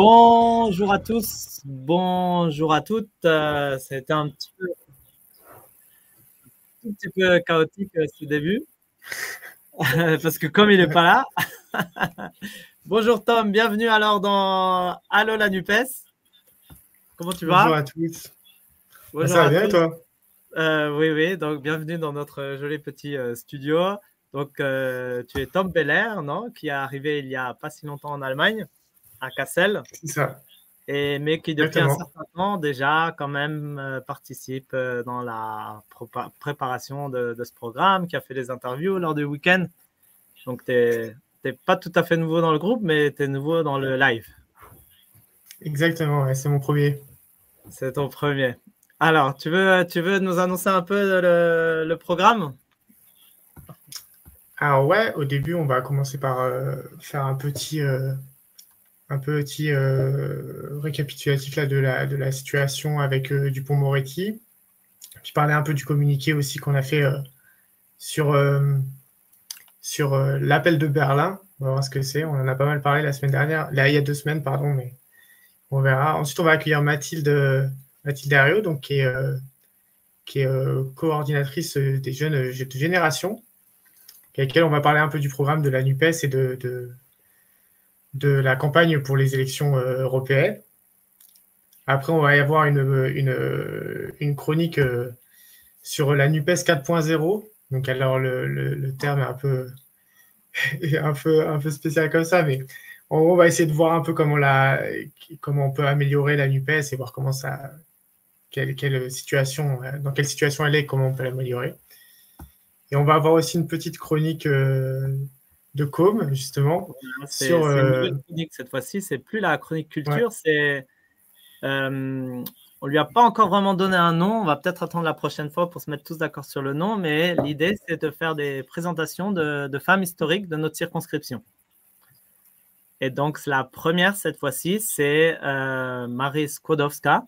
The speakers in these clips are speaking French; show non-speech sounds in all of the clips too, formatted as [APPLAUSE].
Bonjour à tous, bonjour à toutes. Euh, C'était un petit peu, un petit peu chaotique euh, ce début, parce que comme il n'est pas là. [LAUGHS] bonjour Tom, bienvenue alors dans Allo la Nupes. Comment tu vas? Bonjour à tous. Bonjour Ça va bien toi? Euh, Oui, oui, donc bienvenue dans notre joli petit studio. Donc tu es Tom Beller, non Qui est arrivé il n'y a pas si longtemps en Allemagne à Cassel. C'est ça. Et, mais qui depuis un certain temps déjà quand même euh, participe euh, dans la préparation de, ce programme, qui a fait des interviews lors du week-end. Donc tu n'es pas tout à fait nouveau dans le groupe, mais tu es nouveau dans le live. Exactement, c'est mon premier. C'est ton premier. Alors, tu veux, tu veux nous annoncer un peu le, le programme? Alors ouais, au début, on va commencer par euh, faire un petit un petit euh, récapitulatif là, de, la, de la situation avec euh, Dupont-Moretti. Puis parler un peu du communiqué aussi qu'on a fait euh, sur, sur l'appel de Berlin. On va voir ce que c'est. On en a pas mal parlé la semaine dernière, là, il y a deux semaines, pardon, mais on verra. Ensuite, on va accueillir Mathilde, Mathilde Ario, donc, qui est, qui est coordinatrice des jeunes de génération, avec laquelle on va parler un peu du programme de la NUPES et de, de de la campagne pour les élections euh, européennes. Après, on va y avoir une, chronique euh, sur la NUPES 4.0. Donc, alors, le, terme est [LAUGHS] un peu, spécial comme ça, mais on va essayer de voir un peu comment, on peut améliorer la NUPES et voir comment ça, quelle, situation, dans quelle situation elle est, comment on peut l'améliorer. Et on va avoir aussi une petite chronique euh, de Com, justement. Euh, chronique cette fois-ci, c'est plus la chronique culture, c'est. Euh, on lui a pas encore vraiment donné un nom. On va peut-être attendre la prochaine fois pour se mettre tous d'accord sur le nom. Mais l'idée, c'est de faire des présentations de, femmes historiques de notre circonscription. Et donc, la première cette fois-ci, c'est euh, Marie Skłodowska,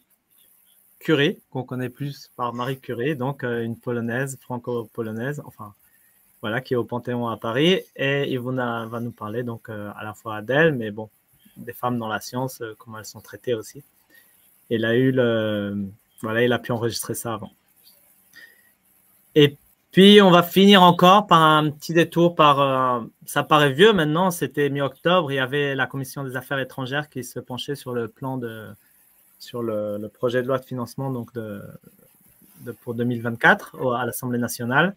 Curie, qu'on connaît plus par Marie Curie, donc euh, une polonaise, franco-polonaise, enfin voilà, qui est au Panthéon à Paris. Et Yvonne va nous parler donc euh, à la fois d'elle, mais bon, des femmes dans la science, euh, comment elles sont traitées aussi. Il a eu le, voilà, il a pu enregistrer ça avant. Et puis on va finir encore par un petit détour par, euh, ça paraît vieux maintenant, c'était mi-octobre, il y avait la commission des affaires étrangères qui se penchait sur le plan de, sur le, projet de loi de financement donc de, de pour 2024 à l'Assemblée nationale.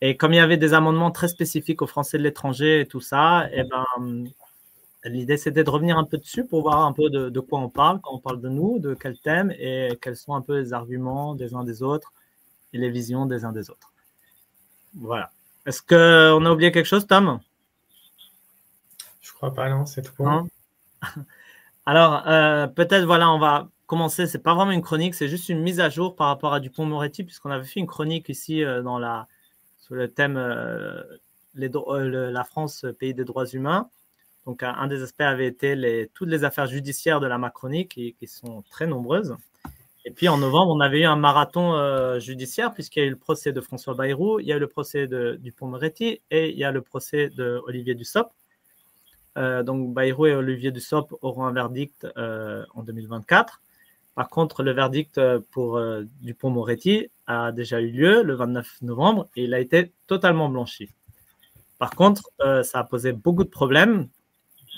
Et comme il y avait des amendements très spécifiques aux Français de l'étranger et tout ça, et eh ben, l'idée c'était de revenir un peu dessus pour voir un peu de, quoi on parle, quand on parle de nous, de quel thème et quels sont un peu les arguments des uns des autres et les visions des uns des autres. Voilà. Est-ce qu'on a oublié quelque chose, Tom? Je crois pas, non, c'est tout. [LAUGHS] Alors, euh, peut-être, voilà, on va commencer. C'est pas vraiment une chronique, c'est juste une mise à jour par rapport à Dupont-Moretti, puisqu'on avait fait une chronique ici euh, dans la le thème euh, euh, la France, pays des droits humains. Donc, un des aspects avait été toutes les affaires judiciaires de la Macronie, qui, sont très nombreuses. Et puis, en novembre, on avait eu un marathon euh, judiciaire, puisqu'il y a eu le procès de François Bayrou, il y a eu le procès de Dupont-Moretti et il y a le procès de Olivier Dussopt. donc, Bayrou et Olivier Dussopt auront un verdict en 2024. Par contre, le verdict euh, pour euh, Dupont-Moretti a déjà eu lieu le 29 novembre et il a été totalement blanchi. Par contre, euh, ça a posé beaucoup de problèmes.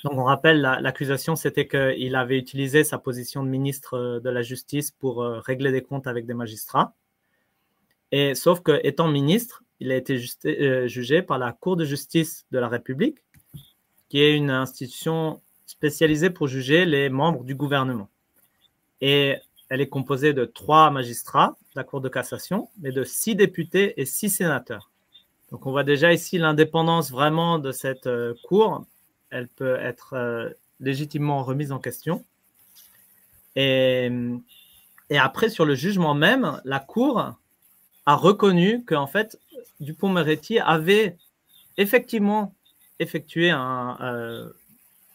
Donc, on rappelle, l'accusation, c'était qu'il avait utilisé sa position de ministre de la Justice pour régler des comptes avec des magistrats. Et sauf que, étant ministre, il a été jugé par la Cour de justice de la République, qui est une institution spécialisée pour juger les membres du gouvernement. Et elle est composée de trois magistrats de la Cour de cassation, mais de six députés et six sénateurs. Donc on voit déjà ici l'indépendance vraiment de cette euh, cour. Elle peut être euh, légitimement remise en question. Et, après, sur le jugement même, la cour a reconnu qu'en fait, Dupont-Moretti avait effectivement effectué un, euh,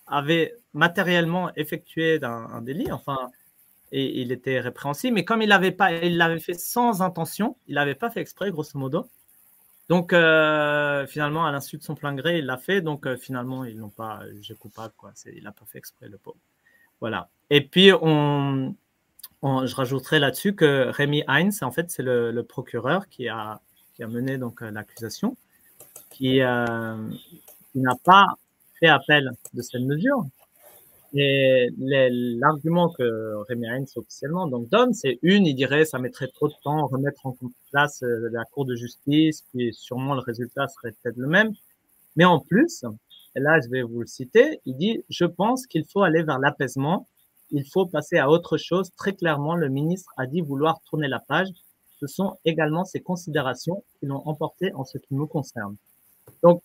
avait matériellement effectué un, délit, enfin, et il était répréhensible, mais comme il l'avait pas, il l'avait fait sans intention, il l'avait pas fait exprès, grosso modo. Donc euh, finalement, à l'insu de son plein gré, il l'a fait. Donc euh, finalement, ils n'ont pas jugé coupable, quoi. il n'a pas fait exprès, le pauvre. Voilà. Et puis on, je rajouterai là-dessus que Rémi Heinz, en fait, c'est le, procureur qui a, qui a mené donc l'accusation, qui, qui n'a pas fait appel de cette mesure. Et l'argument que Rémi Heinz officiellement donne, c'est une, il dirait ça mettrait trop de temps à remettre en place euh, la Cour de justice, puis sûrement le résultat serait peut-être le même. Mais en plus, et là je vais vous le citer, il dit je pense qu'il faut aller vers l'apaisement, il faut passer à autre chose. Très clairement, le ministre a dit vouloir tourner la page. Ce sont également ces considérations qui l'ont emporté en ce qui me concerne. Donc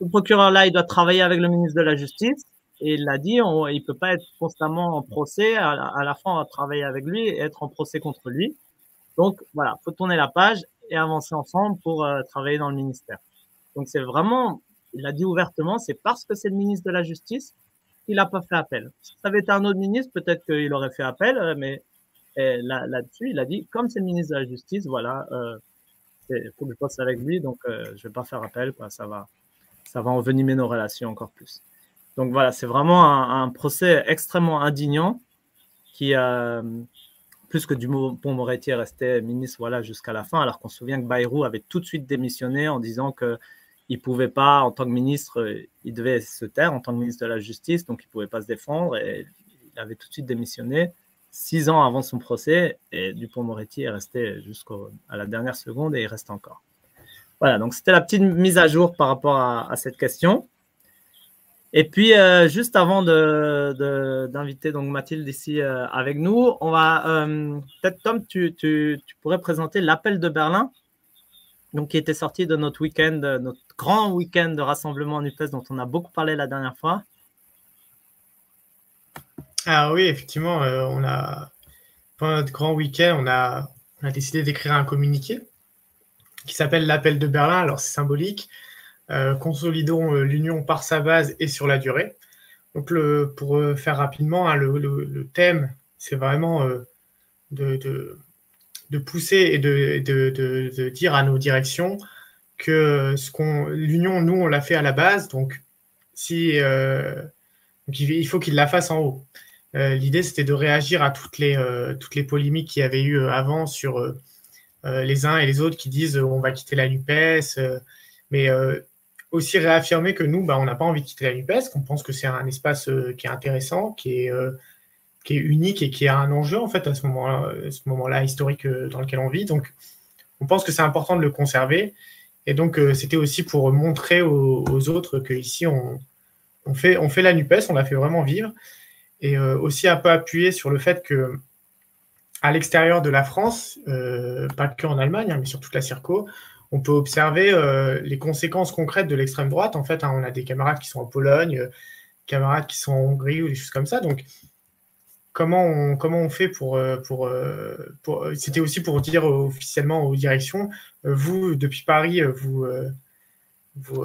ce procureur-là, il doit travailler avec le ministre de la Justice. Et il l'a dit, il ne peut pas être constamment en procès. À, la fin, on va travailler avec lui et être en procès contre lui. Donc voilà, faut tourner la page et avancer ensemble pour euh, travailler dans le ministère. Donc c'est vraiment, il a dit ouvertement, c'est parce que c'est le ministre de la Justice qu'il n'a pas fait appel. Si ça avait été un autre ministre, peut-être qu'il aurait fait appel, euh, mais là-dessus, il a dit, comme c'est le ministre de la Justice, voilà, euh, il faut que je passe avec lui, donc euh, je vais pas faire appel, quoi, ça va, ça va envenimer nos relations encore plus. Donc voilà, c'est vraiment un, procès extrêmement indignant qui, euh, plus que Dupont-Moretti est resté ministre voilà, jusqu'à la fin, alors qu'on se souvient que Bayrou avait tout de suite démissionné en disant qu'il ne pouvait pas, en tant que ministre, il devait se taire en tant que ministre de la Justice, donc il pouvait pas se défendre et il avait tout de suite démissionné six ans avant son procès et Dupont-Moretti est resté jusqu'à la dernière seconde et il reste encore. Voilà, donc c'était la petite mise à jour par rapport à, cette question. Et puis, euh, juste avant d'inviter Mathilde ici euh, avec nous, on va euh, peut-être Tom, tu, pourrais présenter l'appel de Berlin, donc qui était sorti de notre week-end, notre grand week-end de rassemblement NUPES dont on a beaucoup parlé la dernière fois. Ah oui, effectivement, on a pendant notre grand week-end, on a, on a décidé d'écrire un communiqué qui s'appelle l'appel de Berlin. Alors c'est symbolique. Euh, consolidons euh, l'union par sa base et sur la durée. Donc pour euh, faire rapidement, hein, le, thème, c'est vraiment de, pousser et de, dire à nos directions que l'union, nous, on l'a fait à la base. Donc il faut qu'ils la fassent en haut. L'idée, c'était de réagir à toutes les, polémiques qu'il y avait eu avant sur les uns et les autres qui disent on va quitter la NUPES, mais aussi réaffirmer que nous, bah, on n'a pas envie de quitter la NUPES, qu'on pense que c'est un espace qui est intéressant, qui est, qui est unique et qui a un enjeu en fait à ce moment-là, historique dans lequel on vit. Donc, on pense que c'est important de le conserver. Et donc, c'était aussi pour montrer aux, autres qu'ici, on, on, fait, la NUPES, on la fait vraiment vivre. Et aussi un peu appuyer sur le fait que à l'extérieur de la France, euh, pas que en Allemagne, hein, mais sur toute la Circo, on peut observer euh, les conséquences concrètes de l'extrême droite. En fait, hein, on a des camarades qui sont en Pologne, euh, camarades qui sont en Hongrie ou des choses comme ça. Donc, comment on, comment on fait pour. pour, pour C'était aussi pour dire officiellement aux directions vous, depuis Paris, vous. vous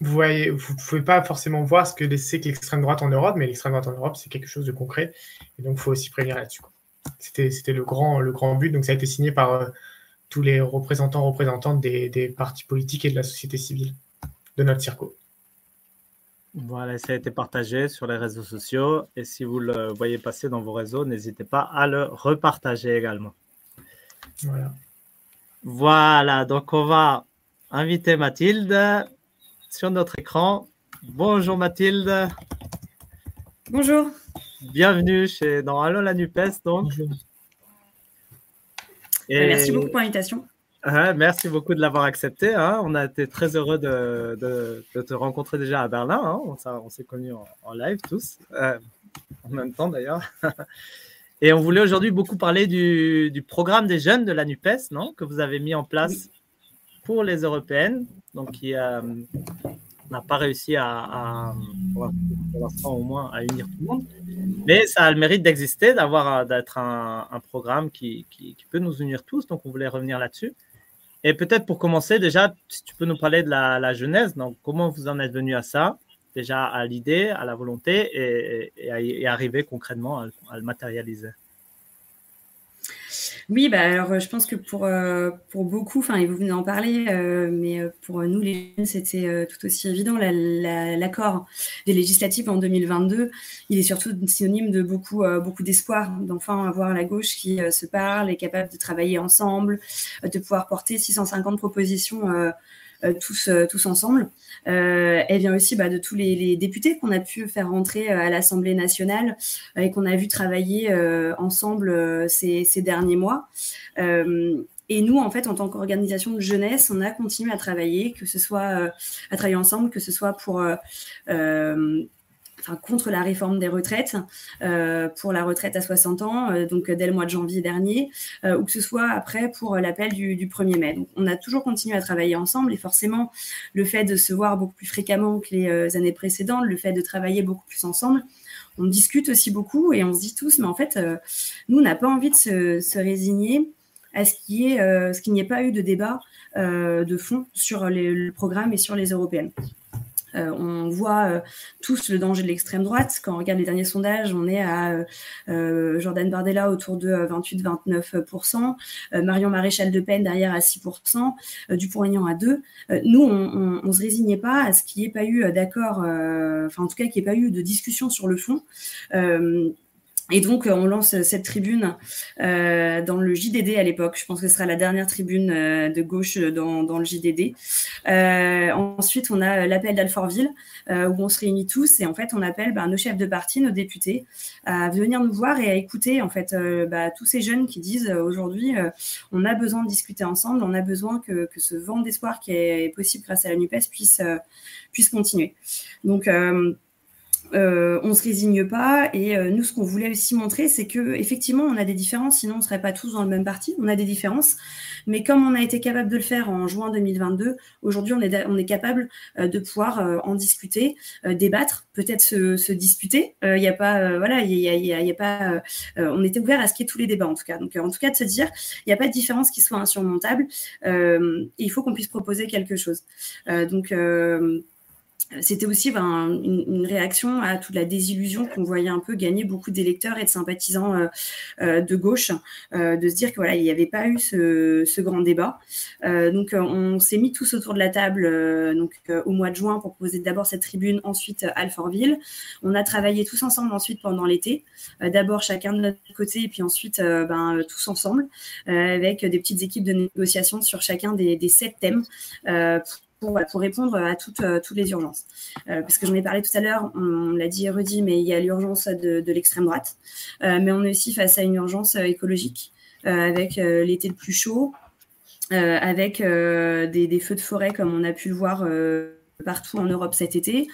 vous pouvez pas forcément voir ce que c'est que l'extrême droite en Europe, mais l'extrême droite en Europe, c'est quelque chose de concret. Et donc, il faut aussi prévenir là-dessus. C'était le grand, le grand but. Donc, ça a été signé par euh, tous les représentants, représentantes des, des, partis politiques et de la société civile de notre circo. Voilà, ça a été partagé sur les réseaux sociaux. Et si vous le voyez passer dans vos réseaux, n'hésitez pas à le repartager également. Voilà. Voilà, donc on va inviter Mathilde sur notre écran. Bonjour Mathilde. Bonjour. Bienvenue chez, dans Allo la NUPES. Donc. Et... Merci beaucoup pour l'invitation. merci beaucoup de l'avoir accepté. Hein. On a été très heureux de, de, te rencontrer déjà à Berlin. Hein. On, s'est connus en, live tous, euh, en même temps d'ailleurs. [LAUGHS] Et on voulait aujourd'hui beaucoup parler du, du, programme des jeunes de la NUPES, non? Que vous avez mis en place pour les européennes, donc qui n'a pas réussi à, au moins, à unir tout le monde. Mais ça a le mérite d'exister, d'avoir d'être un, programme qui, qui, peut nous unir tous. Donc, on voulait revenir là-dessus. Et peut-être pour commencer, déjà, si tu peux nous parler de la, la genèse. Donc, comment vous en êtes venu à ça? Déjà à l'idée, à la volonté et, arriver concrètement à le matérialiser. Oui, bah alors euh, je pense que pour, euh, pour beaucoup, enfin, et vous venez d'en parler, euh, mais pour nous les jeunes, c'était tout aussi évident. L'accord des législatives en 2022, il est surtout synonyme de beaucoup, beaucoup d'espoir, d'enfin avoir la gauche qui se parle, est capable de travailler ensemble, de pouvoir porter 650 propositions tous, tous ensemble. Euh, elle vient aussi bah, de tous les, députés qu'on a pu faire rentrer euh, à l'Assemblée nationale euh, et qu'on a vu travailler ensemble ces, derniers mois. Et nous, en fait, en tant qu'organisation de jeunesse, on a continué à travailler, que ce soit à travailler ensemble, que ce soit pour contre la réforme des retraites, euh, pour la retraite à 60 ans, euh, donc dès le mois de janvier dernier, euh, ou que ce soit après pour l'appel du, 1er mai. Donc, on a toujours continué à travailler ensemble et forcément, le fait de se voir beaucoup plus fréquemment que les années précédentes, le fait de travailler beaucoup plus ensemble, on discute aussi beaucoup et on se dit tous, mais en fait, nous, on n'a pas envie de se, résigner à ce qu'il n'y ait, pas eu de débat de fond sur le programme et sur les européennes. Euh, on voit euh, tous le danger de l'extrême droite. Quand on regarde les derniers sondages, on est à euh, Jordan Bardella autour de 28-29%, Marion Maréchal de Pen derrière à 6%, Dupont-Aignan à 2%. nous, on ne se résignait pas à ce qu'il n'y ait pas eu d'accord, enfin en tout cas qu'il n'y ait pas eu de discussion sur le fond. Et donc, on lance cette tribune euh, dans le JDD à l'époque. Je pense que ce sera la dernière tribune euh, de gauche dans, dans le JDD. Euh, ensuite, on a l'appel d'Alfortville, euh, où on se réunit tous et en fait, on appelle bah, nos chefs de parti, nos députés, à venir nous voir et à écouter en fait euh, bah, tous ces jeunes qui disent aujourd'hui, on a besoin de discuter ensemble, on a besoin que, que ce vent d'espoir qui est possible grâce à la NUPES puisse, puisse continuer. Donc, euh, on se résigne pas. Et euh, nous, ce qu'on voulait aussi montrer, c'est que effectivement, on a des différences. Sinon, on serait pas tous dans le même parti. On a des différences, mais comme on a été capable de le faire en juin 2022, aujourd'hui, on est on est capable euh, de pouvoir en discuter, débattre, peut-être se, disputer. A, pas. on était ouvert à ce qu'il y ait tous les débats en tout cas. Donc, en tout cas, de se dire, il n'y a pas de différence qui soit insurmontable. il faut qu'on puisse proposer quelque chose. donc c'était aussi ben, une, réaction à toute la désillusion qu'on voyait un peu gagner beaucoup d'électeurs et de sympathisants euh, euh, de gauche, euh, de se dire que voilà, il n'y avait pas eu ce, grand débat. donc, on s'est mis tous autour de la table donc au mois de juin pour poser d'abord cette tribune, ensuite Alfortville. On a travaillé tous ensemble ensuite pendant l'été. d'abord chacun de notre côté, et puis ensuite ben, tous ensemble avec des petites équipes de négociation sur chacun des sept thèmes pour, répondre à toutes, euh, les urgences. Euh, parce que j'en ai parlé tout à l'heure, on, l'a dit et redit, mais il y a l'urgence de, l'extrême droite, euh, mais on est aussi face à une urgence écologique, avec l'été le plus chaud, avec des, feux de forêt comme on a pu le voir partout en Europe cet été.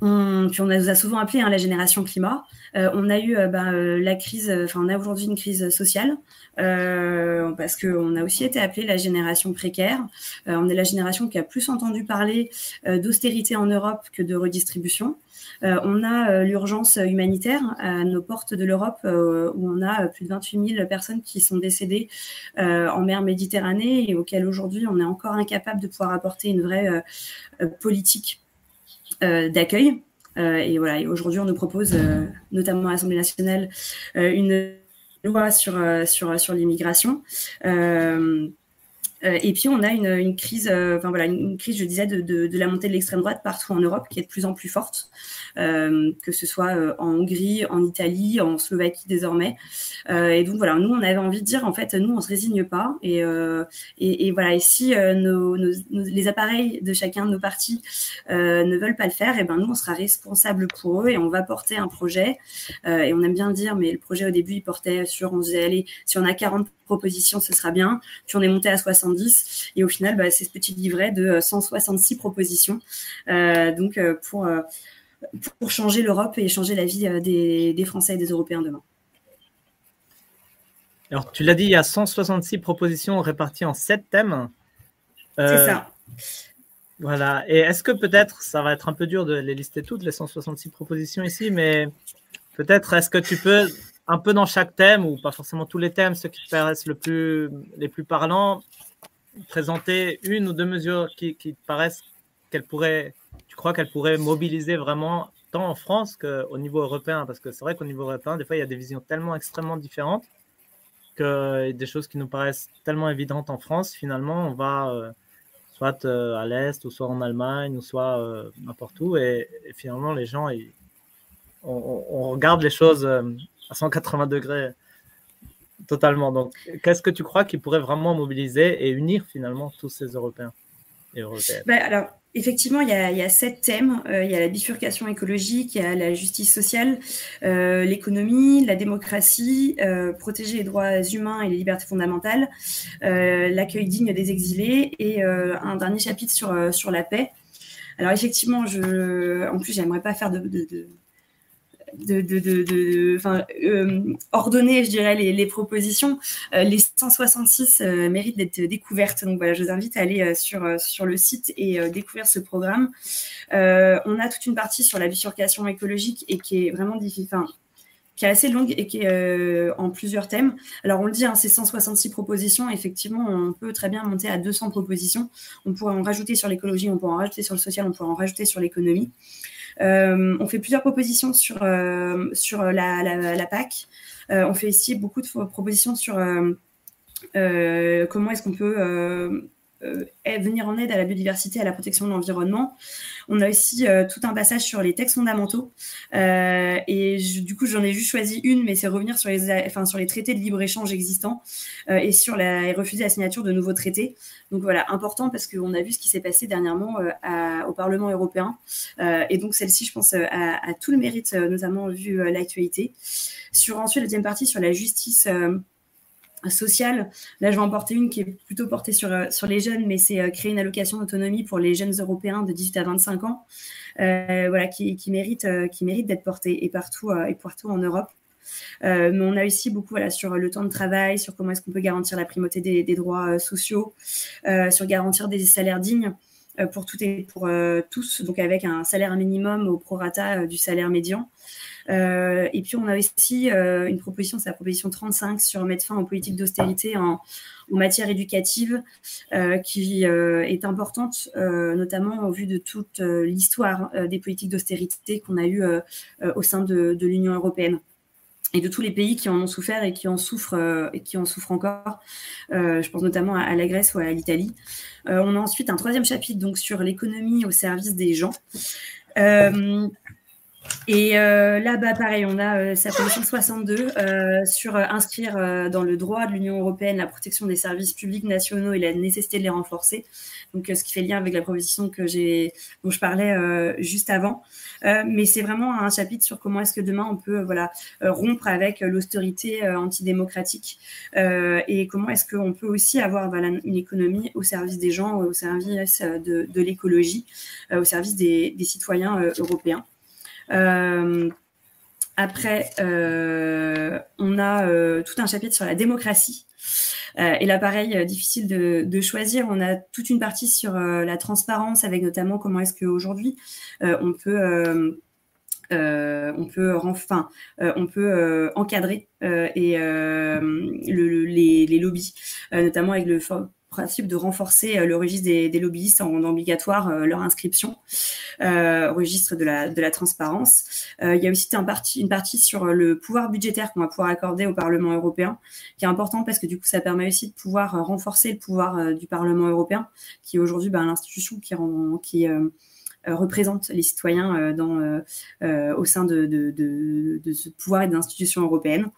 On, puis on nous a souvent appelé hein, la génération climat. on a eu bah, la crise, enfin on a aujourd'hui une crise sociale euh, parce qu'on a aussi été appelé la génération précaire. Euh, on est la génération qui a plus entendu parler euh, d'austérité en Europe que de redistribution. on a l'urgence humanitaire à nos portes de l'Europe, où on a plus de 28 000 personnes qui sont décédées en mer Méditerranée et auxquelles aujourd'hui on est encore incapable de pouvoir apporter une vraie politique d'accueil. et voilà, aujourd'hui, on nous propose, notamment à l'Assemblée nationale, une loi sur, euh, sur, sur l'immigration. Euh, euh, et puis on a une, une crise, enfin voilà, une, crise, je disais, de, de, de la montée de l'extrême droite partout en Europe, qui est de plus en plus forte. Euh, que ce soit euh, en Hongrie, en Italie, en Slovaquie désormais. Euh, et donc voilà, nous on avait envie de dire en fait, nous on se résigne pas et, et, et voilà, et si nos, nos, les appareils de chacun de nos partis ne veulent pas le faire, et ben nous on sera responsable pour eux et on va porter un projet. et on aime bien le dire, mais le projet au début il portait sur, on se disait allez, si on a 40 propositions, ce sera bien. Puis on est monté à 70 et au final, bah, c'est ce petit livret de 166 propositions. Euh, donc pour pour changer l'Europe et changer la vie euh, des, Français et des Européens demain. Alors, tu l'as dit, il y a 166 propositions réparties en 7 thèmes. C'est ça. Voilà. Et est-ce que peut-être, ça va être un peu dur de les lister toutes, les 166 propositions ici, mais peut-être est-ce que tu peux, un peu dans chaque thème, ou pas forcément tous les thèmes, ceux qui te paraissent le plus, les plus parlants, présenter une ou deux mesures qui, te paraissent qu'elles pourraient, tu crois qu'elles pourraient mobiliser vraiment tant en France qu'au niveau européen? Parce que c'est vrai qu'au niveau européen, des fois, il y a des visions tellement extrêmement différentes que des choses qui nous paraissent tellement évidentes en France, finalement, on va euh, soit euh, à l'Est, ou soit en Allemagne, ou soit euh, n'importe où. Et, finalement, les gens, on, regarde les choses à 180 degrés totalement. Donc, qu'est-ce que tu crois qui pourrait vraiment mobiliser et unir finalement tous ces Européens ben, Alors, Effectivement, il y, a, sept thèmes. Euh, il y a la bifurcation écologique, il y a la justice sociale, euh, l'économie, la démocratie, euh, protéger les droits humains et les libertés fondamentales, l'accueil digne des exilés et un dernier chapitre sur, sur la paix. Alors effectivement, je, en plus, j'aimerais pas faire de, de, euh, ordonner, je dirais, les, propositions. Euh, les 166 euh, méritent d'être découvertes. Donc voilà, je vous invite à aller sur, sur le site et découvrir ce programme. on a toute une partie sur la bifurcation écologique et qui est vraiment difficile. qui est assez longue et qui est en plusieurs thèmes. Alors on le dit, hein, c'est 166 propositions. Effectivement, on peut très bien monter à 200 propositions. On pourrait en rajouter sur l'écologie, on pourrait en rajouter sur le social, on pourrait en rajouter sur l'économie. Euh, on fait plusieurs propositions sur, euh, la, la, PAC. Euh, on fait ici beaucoup de propositions sur comment est-ce qu'on peut venir en aide à la biodiversité, à la protection de l'environnement. On a aussi euh, tout un passage sur les textes fondamentaux. Euh, et du coup, j'en ai juste choisi une, mais c'est revenir sur les, traités de libre-échange existants euh, et sur la, et refuser la signature de nouveaux traités. Donc voilà, important parce qu'on a vu ce qui s'est passé dernièrement au Parlement européen. et donc celle-ci, je pense, a, a, tout le mérite, notamment vu l'actualité. Sur ensuite la deuxième partie sur la justice sociale. Là, je vais en porter une qui est plutôt portée sur, euh, les jeunes, mais c'est euh, créer une allocation d'autonomie pour les jeunes européens de 18 à 25 ans, euh, voilà, qui, mérite, d'être portée et partout, et partout en Europe. mais on a aussi beaucoup voilà, sur le temps de travail, sur comment est-ce qu'on peut garantir la primauté des, des droits sociaux, sur garantir des salaires dignes pour toutes et pour tous, donc avec un salaire minimum au prorata du salaire médian. Euh, et puis, on a aussi euh, une proposition, c'est la proposition 35 sur mettre fin aux politiques d'austérité en, matière éducative, euh, qui est importante, notamment au vu de toute l'histoire des politiques d'austérité qu'on a eues au sein de, l'Union européenne et de tous les pays qui en ont souffert et qui en souffrent et qui en souffrent encore. je pense notamment à, la Grèce ou à l'Italie. on a ensuite un troisième chapitre donc sur l'économie au service des gens. Et euh, là, bas pareil, on a euh, sa position 62 euh, sur inscrire dans le droit de l'Union européenne la protection des services publics nationaux et la nécessité de les renforcer. Donc, ce qui fait lien avec la proposition que j'ai, dont je parlais juste avant. mais c'est vraiment un chapitre sur comment est-ce que demain on peut, voilà, rompre avec l'austérité antidémocratique et comment est-ce qu'on peut aussi avoir une économie au service des gens, au service de, de l'écologie, au service des, des citoyens européens. Euh, après, euh, on a euh, tout un chapitre sur la démocratie. et là, pareil, difficile de, choisir. On a toute une partie sur la transparence, avec notamment comment est-ce qu'aujourd'hui, on peut... on peut enfin on peut encadrer et les, les, lobbies notamment avec le principe de renforcer euh, le registre des, lobbyistes en, obligatoire euh, leur inscription euh, au registre de la, de la transparence. il y a aussi un parti, une partie sur le pouvoir budgétaire qu'on va pouvoir accorder au Parlement européen, qui est important parce que du coup, ça permet aussi de pouvoir renforcer le pouvoir du Parlement européen, qui est aujourd'hui ben, l'institution qui, rend, qui euh, représente les citoyens euh, dans, euh, au sein de, de, de, de, ce pouvoir et d'institutions européennes.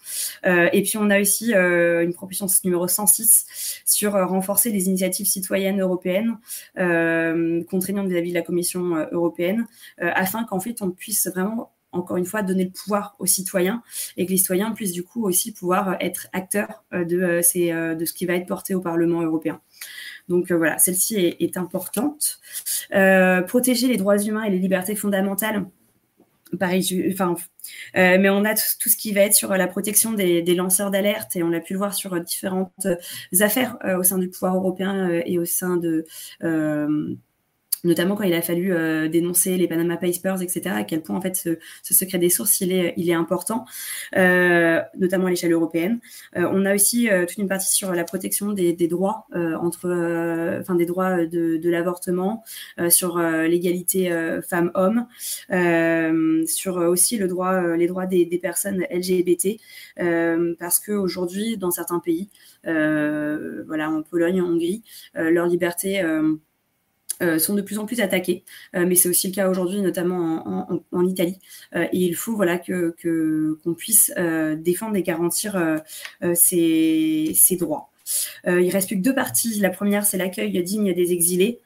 et puis on a aussi une proposition numéro 106 sur renforcer les initiatives citoyennes européennes contraignantes vis-à-vis de la Commission européenne, afin qu'en fait on puisse vraiment encore une fois, donner le pouvoir aux citoyens et que les citoyens puissent du coup aussi pouvoir être acteurs de, de ce qui va être porté au Parlement européen. Donc euh, voilà, celle-ci est, importante. Euh, protéger les droits humains et les libertés fondamentales pareil, enfin, mais on a tout, ce qui va être sur la protection des, des lanceurs d'alerte et on l'a pu le voir sur différentes affaires au sein du pouvoir européen et au sein de notamment quand il a fallu euh, dénoncer les Panama Papers, etc., à quel point en fait ce, secret des sources il est, il est important, euh, notamment à l'échelle européenne. Euh, on a aussi toute une partie sur la protection des, des droits entre, enfin des droits de, de l'avortement, sur l'égalité femmes-hommes, sur aussi le droit, les droits des, des personnes LGBT, parce que aujourd'hui dans certains pays, voilà en Pologne, en Hongrie, leur liberté euh, sont de plus en plus attaqués, euh, mais c'est aussi le cas aujourd'hui, notamment en, Italie. Euh, et il faut voilà que qu'on puisse défendre et garantir ces, droits. il reste plus que deux parties. La première, c'est l'accueil digne des exilés.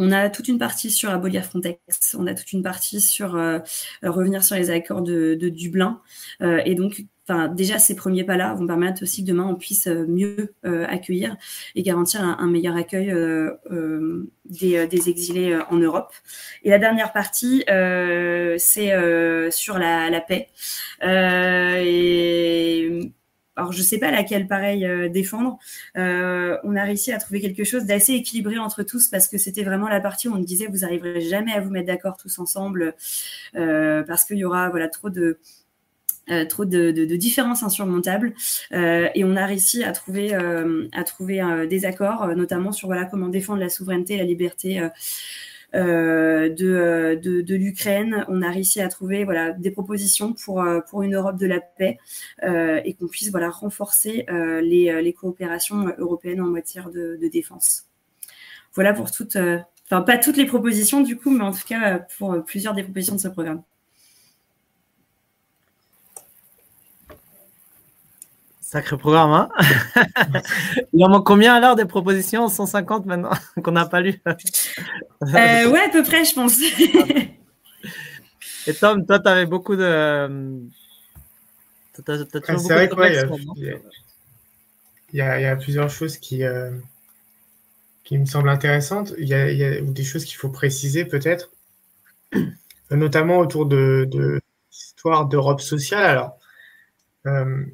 On a toute une partie sur abolir Frontex, on a toute une partie sur revenir sur les accords de, de Dublin. et donc, enfin, déjà, ces premiers pas-là vont permettre aussi que demain, on puisse euh, mieux euh, accueillir et garantir un, meilleur accueil euh, des, exilés en Europe. Et la dernière partie, c'est sur la, paix. alors je sais pas laquelle pareil défendre. on a réussi à trouver quelque chose d'assez équilibré entre tous parce que c'était vraiment la partie où on disait vous arriverez jamais à vous mettre d'accord tous ensemble parce qu'il y aura voilà trop de trop de, de, de, différences insurmontables euh, et on a réussi à trouver euh, à trouver des accords notamment sur voilà comment défendre la souveraineté et la liberté de, de, de l'Ukraine. On a réussi à trouver voilà des propositions pour pour une Europe de la paix et qu'on puisse voilà renforcer les, les coopérations européennes en matière de, de défense. Voilà pour toutes enfin pas toutes les propositions du coup mais en tout cas pour plusieurs des propositions de ce programme Sacré programme, hein [LAUGHS] Il en manque combien alors des propositions? 150 maintenant [LAUGHS] qu'on n'a pas lu euh, Ouais, à peu près, je pense. Et Tom, toi, tu avais beaucoup de. C'est vrai qu'il y, a plusieurs choses qui, euh, qui me semblent intéressantes. Il y a, des choses qu'il faut préciser peut-être, notamment autour de, de l'histoire d'Europe sociale. Alors, euh,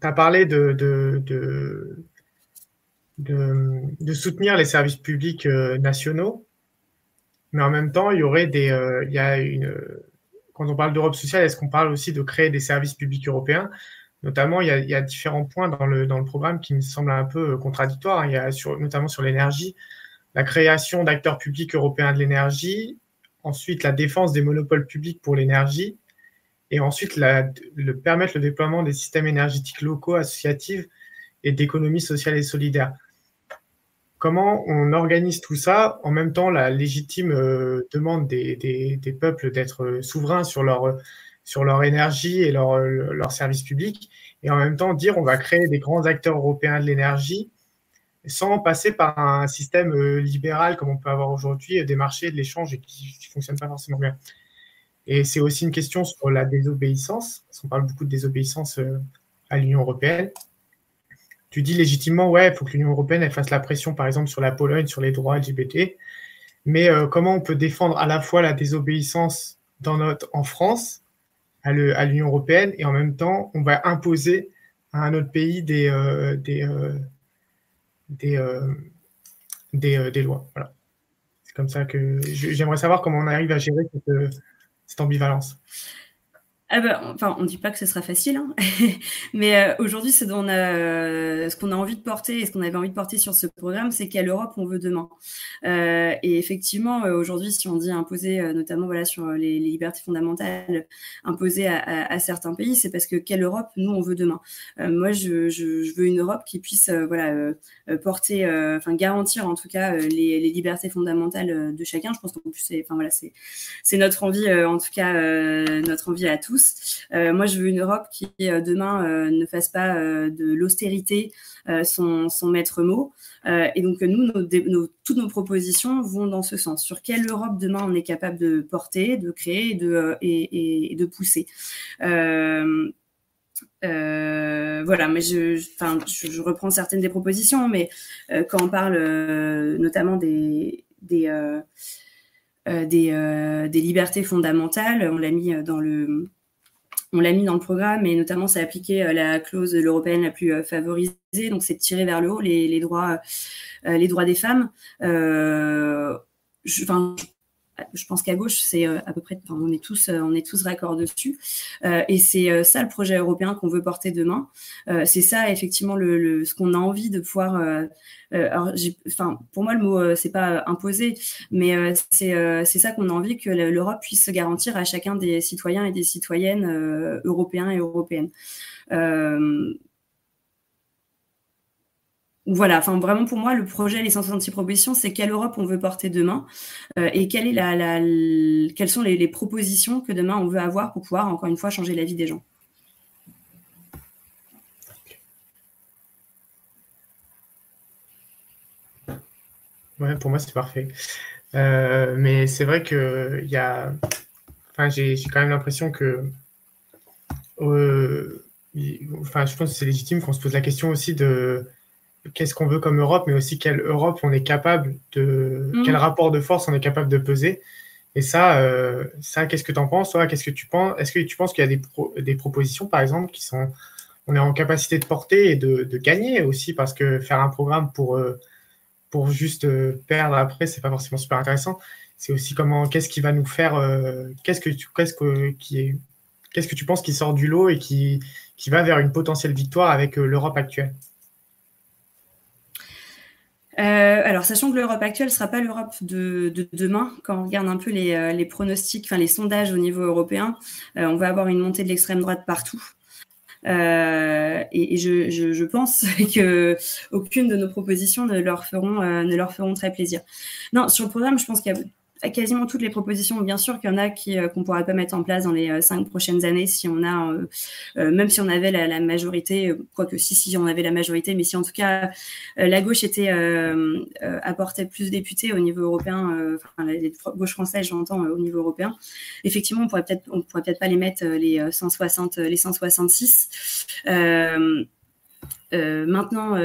tu as parlé de, de, de, soutenir les services publics euh, nationaux, mais en même temps, il y aurait des. Euh, il y a une, quand on parle d'Europe sociale, est-ce qu'on parle aussi de créer des services publics européens? Notamment, il y, a, il y, a, différents points dans le, dans le programme qui me semblent un peu contradictoires. Il y a sur, notamment sur l'énergie, la création d'acteurs publics européens de l'énergie, ensuite la défense des monopoles publics pour l'énergie, et ensuite le, permettre le déploiement des systèmes énergétiques locaux, associatifs et d'économie sociale et solidaire. Comment on organise tout ça en même temps la légitime euh, demande des, des, peuples d'être souverains sur leur, sur leur énergie et leur, leur service public et en même temps dire on va créer des grands acteurs européens de l'énergie sans passer par un système euh, libéral comme on peut avoir aujourd'hui des marchés de l'échange et qui ne fonctionne pas forcément bien. Et c'est aussi une question sur la désobéissance, parce qu'on parle beaucoup de désobéissance euh, à l'Union européenne. Tu dis légitimement, ouais, il faut que l'Union européenne fasse la pression, par exemple, sur la Pologne, sur les droits LGBT. Mais euh, comment on peut défendre à la fois la désobéissance dans notre, en France, à l'Union européenne, et en même temps, on va imposer à un autre pays des, euh, des, des, des, lois. Voilà. C'est comme ça que j'aimerais savoir comment on arrive à gérer cette cette ambivalence ah bah, enfin, on ne dit pas que ce sera facile, hein. [LAUGHS] mais euh, aujourd'hui, ce qu'on a, euh, qu'on a envie de porter et ce qu'on avait envie de porter sur ce programme, c'est quelle Europe on veut demain. Euh, et effectivement, aujourd'hui, si on dit imposer, notamment voilà sur les, libertés fondamentales, imposer à, à, certains pays, c'est parce que quelle Europe nous on veut demain. moi, je, je, je, veux une Europe qui puisse, voilà, porter, enfin garantir en tout cas les, les, libertés fondamentales de chacun. Je pense qu'en plus, c'est, voilà, c'est notre envie, en tout cas, notre envie à tous euh, moi, je veux une Europe qui euh, demain euh, ne fasse pas de l'austérité son, maître mot. et donc, nous, toutes nos propositions vont dans ce sens. Sur quelle Europe demain on est capable de porter, de créer et de, pousser? voilà, mais je, reprends certaines des propositions, mais quand on parle notamment des, des, libertés fondamentales. On l'a mis dans le on l'a mis dans le programme et notamment c'est appliqué la clause européenne la plus favorisée, donc c'est tirer vers le haut les, droits, les droits des femmes. Je pense qu'à gauche, c'est euh, à peu près, on est tous, euh, on est tous raccord dessus. Euh, et c'est ça le projet européen qu'on veut porter demain. c'est ça effectivement le, ce qu'on a envie de pouvoir. alors, enfin, pour moi, le mot c'est pas imposé, mais c'est c'est ça qu'on a envie que l'Europe puisse se garantir à chacun des citoyens et des citoyennes européens et européennes voilà, enfin vraiment pour moi, le projet, les 166 propositions, c'est quelle Europe on veut porter demain euh, et quelles sont les, propositions que demain on veut avoir pour pouvoir, encore une fois, changer la vie des gens. Ouais, pour moi, c'est parfait. Euh, mais c'est vrai que y a... enfin, j'ai quand même l'impression que. Euh, enfin, je pense que c'est légitime qu'on se pose la question aussi de qu'est-ce qu'on veut comme Europe, mais aussi quelle Europe on est capable de, mm. quel rapport de force on est capable de peser. Et ça, euh, ça qu'est-ce que tu en penses Toi, qu'est-ce que tu penses Est-ce que tu penses qu'il y a des, des, propositions, par exemple, qui sont, on est en capacité de porter et de, de gagner aussi, parce que faire un programme pour, euh, pour juste euh, perdre après, c'est pas forcément super intéressant. C'est aussi comment, qu'est-ce qui va nous faire, qu'est-ce que tu, qu'est-ce que, qui est, qu'est-ce que tu penses qui sort du lot et qui, qui va vers une potentielle victoire avec l'Europe actuelle? Euh, alors, sachant que l'Europe actuelle ne sera pas l'Europe de, demain, quand on regarde un peu les, euh, pronostics, enfin les sondages au niveau européen, euh, on va avoir une montée de l'extrême droite partout. et, je, pense [LAUGHS] que aucune de nos propositions ne leur feront, ne leur feront très plaisir. Non, sur le programme, je pense qu'il y a quasiment toutes les propositions. Bien sûr qu'il y en a qui euh, qu'on pourra pas mettre en place dans les euh, cinq prochaines années si on a, euh, même si on avait la, majorité, quoique si si on avait la majorité, mais si en tout cas la gauche était apportait plus de députés au niveau européen, enfin les gauches françaises j'entends au niveau européen, effectivement on pourrait peut-être on pourrait peut-être pas les mettre les 160 les 166. maintenant,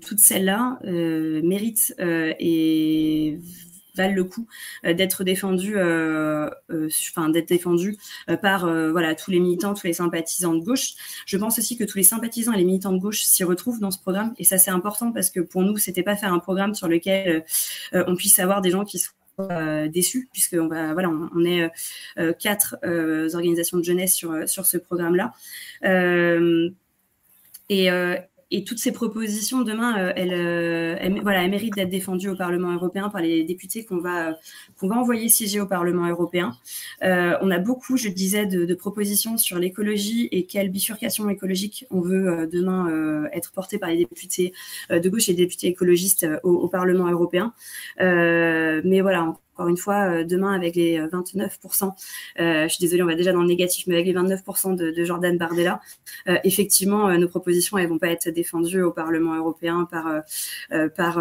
toutes celles-là méritent et valent le coup euh, d'être défendus, euh, euh, enfin d'être défendus par voilà tous les militants, tous les sympathisants de gauche. Je pense aussi que tous les sympathisants et les militants de gauche s'y retrouvent dans ce programme, et ça c'est important parce que pour nous c'était pas faire un programme sur lequel on puisse avoir des gens qui soient déçus puisque on va voilà on, est quatre organisations de jeunesse sur sur ce programme là et toutes ces propositions demain, euh, elles, euh, voilà, elles méritent d'être défendues au Parlement européen par les députés qu'on va qu'on va envoyer siéger au Parlement européen. Euh, on a beaucoup, je disais, de, propositions sur l'écologie et quelle bifurcation écologique on veut demain être portée par les députés de gauche et les députés écologistes au, au Parlement européen. mais voilà, encore une fois, euh, demain avec les 29%, euh, euh, je suis désolée, on va déjà dans le négatif, mais avec les 29% de, Jordan Bardella, effectivement, nos propositions, elles vont pas être défendues au Parlement européen par par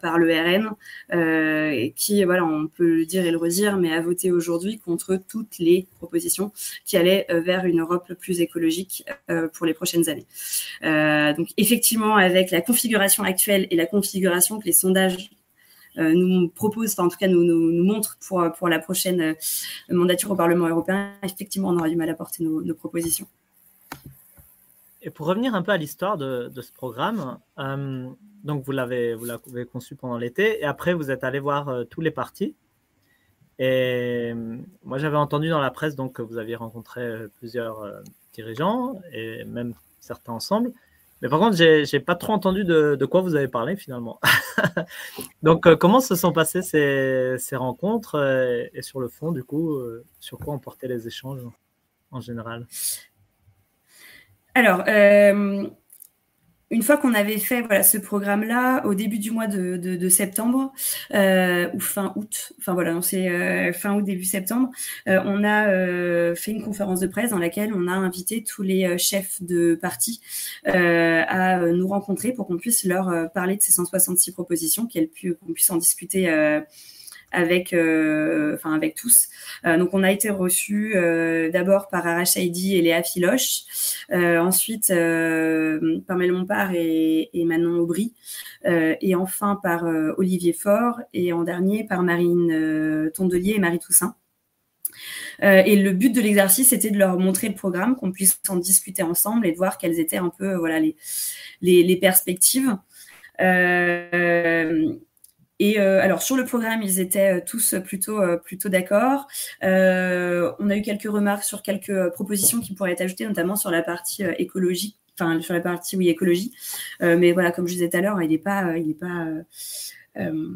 par le RN, qui, voilà, on peut le dire et le redire, mais a voté aujourd'hui contre toutes les propositions qui allaient vers une Europe plus écologique pour les prochaines années. donc, effectivement, avec la configuration actuelle et la configuration que les sondages nous propose, en tout cas nous, nous, montre pour, pour la prochaine euh, mandature au Parlement européen, effectivement, on aura du mal à porter nos, propositions. Et pour revenir un peu à l'histoire de, de, ce programme, euh, donc vous l'avez vous l'avez conçu pendant l'été et après vous êtes allé voir tous les partis. Et moi j'avais entendu dans la presse donc que vous aviez rencontré plusieurs dirigeants et même certains ensemble. Mais par contre, j'ai n'ai pas trop entendu de, quoi vous avez parlé finalement. [LAUGHS] Donc, euh, comment se sont passées ces, ces rencontres euh, et, sur le fond, du coup, euh, sur quoi ont porté les échanges en général? Alors, une fois qu'on avait fait voilà ce programme-là au début du mois de, de, septembre euh, ou fin août, enfin voilà, c'est euh, fin août début septembre, euh, on a euh, fait une conférence de presse dans laquelle on a invité tous les euh, chefs de parti euh, à nous rencontrer pour qu'on puisse leur parler de ces 166 propositions, qu'on puisse en discuter avec, enfin avec tous. donc on a été reçus d'abord par Arash Heidi et Léa Filoche, ensuite par Mel et, et Manon Aubry, et enfin par Olivier Faure et en dernier par Marine Tondelier et Marie Toussaint. Euh, et le but de l'exercice, c'était de leur montrer le programme, qu'on puisse en discuter ensemble et de voir quelles étaient un peu voilà, les, les, perspectives. Euh, et euh, alors sur le programme, ils étaient tous plutôt plutôt d'accord. on a eu quelques remarques sur quelques propositions qui pourraient être ajoutées, notamment sur la partie écologie, enfin sur la partie oui écologie. mais voilà, comme je disais tout à l'heure, il n'est pas il est pas euh,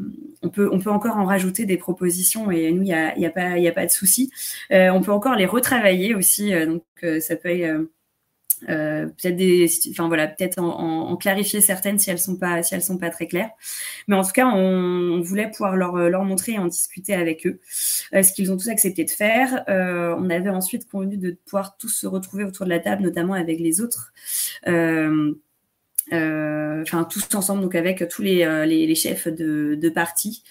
on, peut, on peut encore en rajouter des propositions et nous, il n'y a, a, pas, y a pas de souci. Euh, on peut encore les retravailler aussi. Euh, donc, ça peut être. peut-être en, clarifier certaines si elles sont pas si elles sont pas très claires mais en tout cas on, voulait pouvoir leur, leur montrer et en discuter avec eux ce qu'ils ont tous accepté de faire on avait ensuite convenu de pouvoir tous se retrouver autour de la table notamment avec les autres euh, enfin tous ensemble, donc avec tous les, euh, chefs de, de partis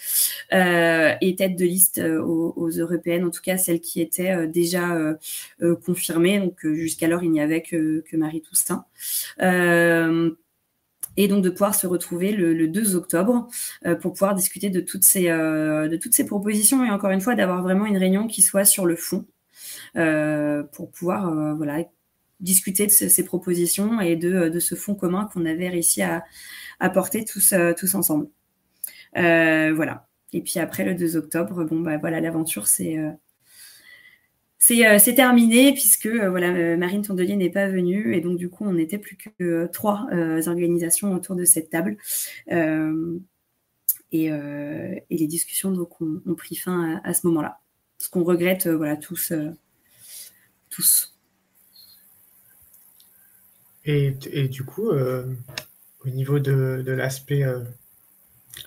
euh, et tête de liste aux, européennes, en tout cas celles qui étaient déjà confirmées. Donc jusqu'alors, il n'y avait que, que Marie Toussaint et donc de pouvoir se retrouver le, 2 octobre pour pouvoir discuter de toutes, ces, de toutes ces propositions et encore une fois d'avoir vraiment une réunion qui soit sur le fond pour pouvoir voilà, discuter de ces propositions et de, ce fonds commun qu'on avait réussi à, apporter tous, euh, tous ensemble. Euh, voilà. Et puis après le 2 octobre, bon bah voilà, l'aventure c'est euh, c'est terminé puisque voilà Marine Tondelier n'est pas venue et donc du coup on n'était plus que trois organisations autour de cette table et, les discussions ont, pris fin à, ce moment-là. Ce qu'on regrette voilà tous. Et, du coup, euh, au niveau de, l'aspect, euh,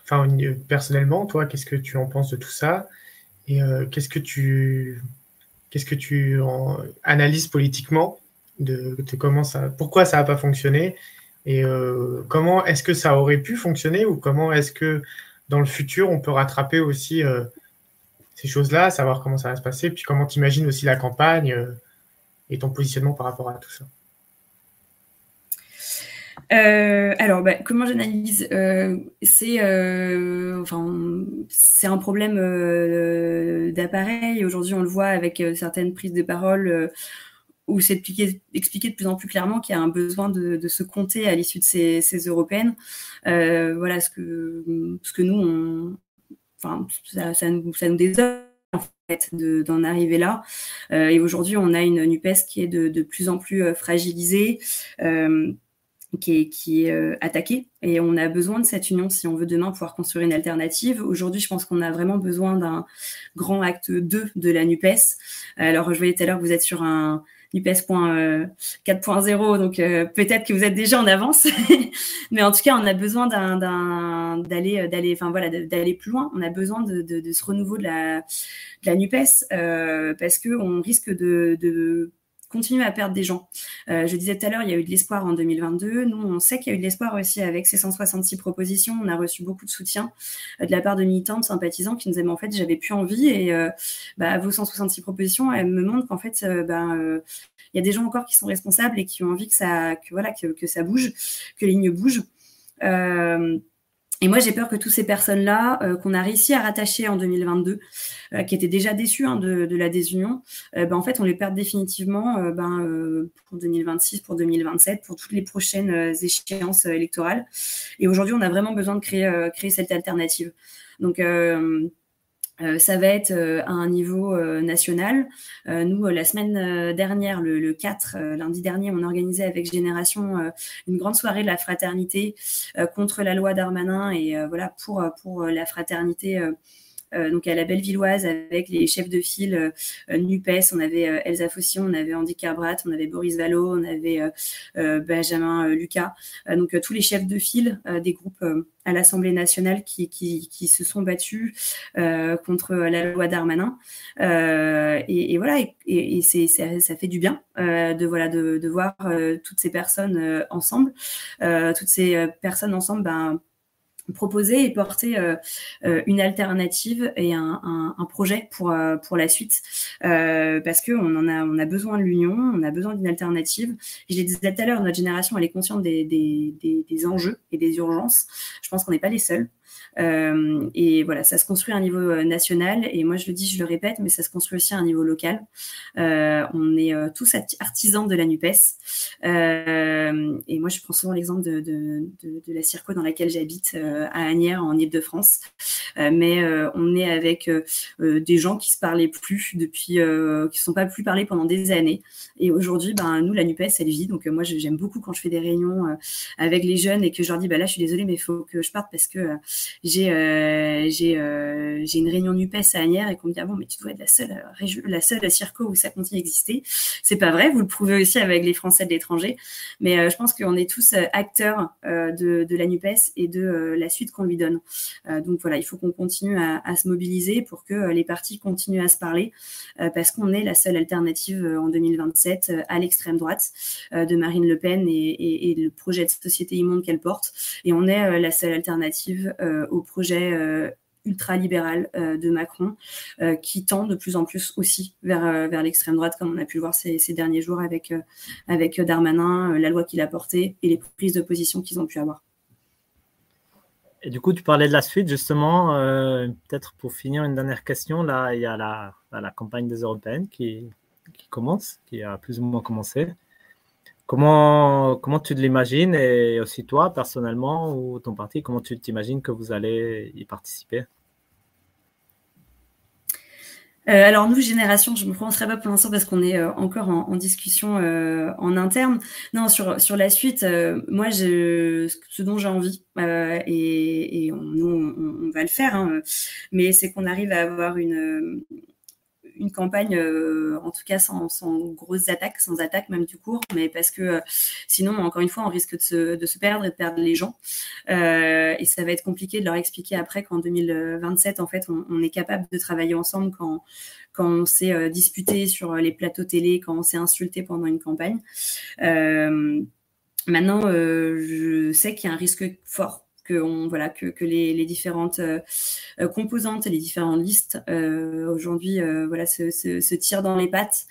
enfin, personnellement, toi, qu'est-ce que tu en penses de tout ça? Et euh, qu'est-ce que tu, qu'est-ce que tu analyses politiquement de, comment ça, pourquoi ça n'a pas fonctionné? Et comment est-ce que ça aurait pu fonctionner ou comment est-ce que dans le futur on peut rattraper aussi ces choses-là, savoir comment ça va se passer, puis comment tu imagines aussi la campagne et ton positionnement par rapport à tout ça? Euh, alors, bah, comment j'analyse euh, C'est euh, enfin, c'est un problème d'appareil. Aujourd'hui, on le voit avec certaines prises de parole où c'est expliqué, de plus en plus clairement qu'il y a un besoin de, se compter à l'issue de ces, européennes. voilà ce que, ce que nous, on, enfin, ça, nous, ça nous désole en fait d'en arriver là. et aujourd'hui, on a une NUPES qui est de, de plus en plus fragilisée qui est, qui est euh, attaqué. Et on a besoin de cette union si on veut demain pouvoir construire une alternative. Aujourd'hui, je pense qu'on a vraiment besoin d'un grand acte 2 de la NUPES. Alors, je voyais tout à l'heure que vous êtes sur un NUPES 4.0, donc euh, peut-être que vous êtes déjà en avance. [LAUGHS] Mais en tout cas, on a besoin d'aller, d'aller, enfin voilà, d'aller plus loin. On a besoin de, de, de ce renouveau de la, de la NUPES euh, parce qu'on risque de, de à perdre des gens. Euh, je disais tout à l'heure, il y a eu de l'espoir en 2022. Nous, on sait qu'il y a eu de l'espoir aussi avec ces 166 propositions. On a reçu beaucoup de soutien euh, de la part de militants, de sympathisants qui nous disaient, en fait, j'avais plus envie. Et euh, bah, vos 166 propositions, elles me montrent qu'en fait, bah, il y a des gens encore qui sont responsables et qui ont envie que ça, voilà, que ça bouge, que les lignes bougent. Et moi, j'ai peur que toutes ces personnes-là, euh, qu'on a réussi à rattacher en 2022, euh, qui étaient déjà déçues hein, de, la désunion, euh, ben, en fait, on les perd définitivement ben, pour 2026, pour 2027, pour toutes les prochaines échéances électorales. Et aujourd'hui, on a vraiment besoin de créer, créer cette alternative. Donc, euh, ça va être euh, à un niveau euh, national. nous, la semaine dernière, le, 4, lundi dernier, on organisait avec Génération une grande soirée de la fraternité contre la loi Darmanin et voilà pour pour la fraternité euh, donc à la Bellevilloise avec les chefs de file euh, NUPES, on avait euh, Elsa Faution, on avait Andy Carbrat, on avait Boris Vallot, on avait Benjamin Lucas, donc tous les chefs de file des groupes à l'Assemblée nationale qui, qui, se sont battus contre la loi Darmanin. et, voilà, et, c'est, ça, fait du bien de, voilà, de, de voir toutes ces personnes ensemble, toutes ces personnes ensemble, ben, proposer et porter euh, euh, une alternative et un, projet pour euh, pour la suite. Parce que on en a on a besoin de l'union on a besoin d'une alternative. Je l'ai dit tout à l'heure notre génération elle est consciente des, des, des, enjeux et des urgences. Je pense qu'on n'est pas les seuls et voilà, ça se construit à un niveau euh, national. Et moi, je le dis, je le répète, mais ça se construit aussi à un niveau local. Euh, on est tous artisans de la NUPES. et moi, je prends souvent l'exemple de, de, de, de, la Circo dans laquelle j'habite, à Agnières, en Ile-de-France. mais on est avec des gens qui se parlaient plus depuis, qui ne sont pas plus parlés pendant des années. Et aujourd'hui, ben, nous, la NUPES, elle vit. Donc, moi, j'aime beaucoup quand je fais des réunions avec les jeunes et que je leur dis, bah, là, je suis désolée, mais il faut que je parte parce que j'ai euh, j'ai euh, j'ai une réunion Nupes à Agnières et qu'on me dit ah bon mais tu dois être la seule euh, la seule circo où ça continue d'exister. C'est pas vrai, vous le prouvez aussi avec les Français de l'étranger. Mais je pense qu'on est tous acteurs de, de la Nupes et de la suite qu'on lui donne. donc voilà, il faut qu'on continue à, se mobiliser pour que les partis continuent à se parler parce qu'on est la seule alternative en 2027 à l'extrême droite de Marine Le Pen et, et, le projet de société immonde qu'elle porte. Et on est la seule alternative projet euh, ultra-libéral euh, de Macron, euh, qui tend de plus en plus aussi vers, vers l'extrême droite, comme on a pu le voir ces, derniers jours avec, avec Darmanin, la loi qu'il a portée et les prises de position qu'ils ont pu avoir. Et du coup, tu parlais de la suite, justement. Peut-être pour finir, une dernière question. Là, il y a la, la campagne des européennes qui, qui, commence, qui a plus ou moins commencé. Comment, comment tu l'imagines et aussi toi personnellement ou ton parti, comment tu t'imagines que vous allez y participer? Euh, alors nous, génération, je me prononcerai pas pour l'instant parce qu'on est euh, encore en, discussion euh, en interne. Non, sur, sur la suite, moi, je, ce dont j'ai envie, et, et nous, on, va le faire, hein, mais c'est qu'on arrive à avoir une, une campagne, euh, en tout cas sans, grosses attaques, sans attaques même du cours, mais parce que euh, sinon, encore une fois, on risque de se, de se perdre et de perdre les gens. Euh, et ça va être compliqué de leur expliquer après qu'en 2027, en fait, on, est capable de travailler ensemble quand, quand on s'est disputé sur les plateaux télé, quand on s'est insulté pendant une campagne. maintenant, je sais qu'il y a un risque fort que on voilà que, que les, les différentes euh, euh, composantes les différentes listes euh, aujourd'hui voilà se, se, se, tirent dans les pattes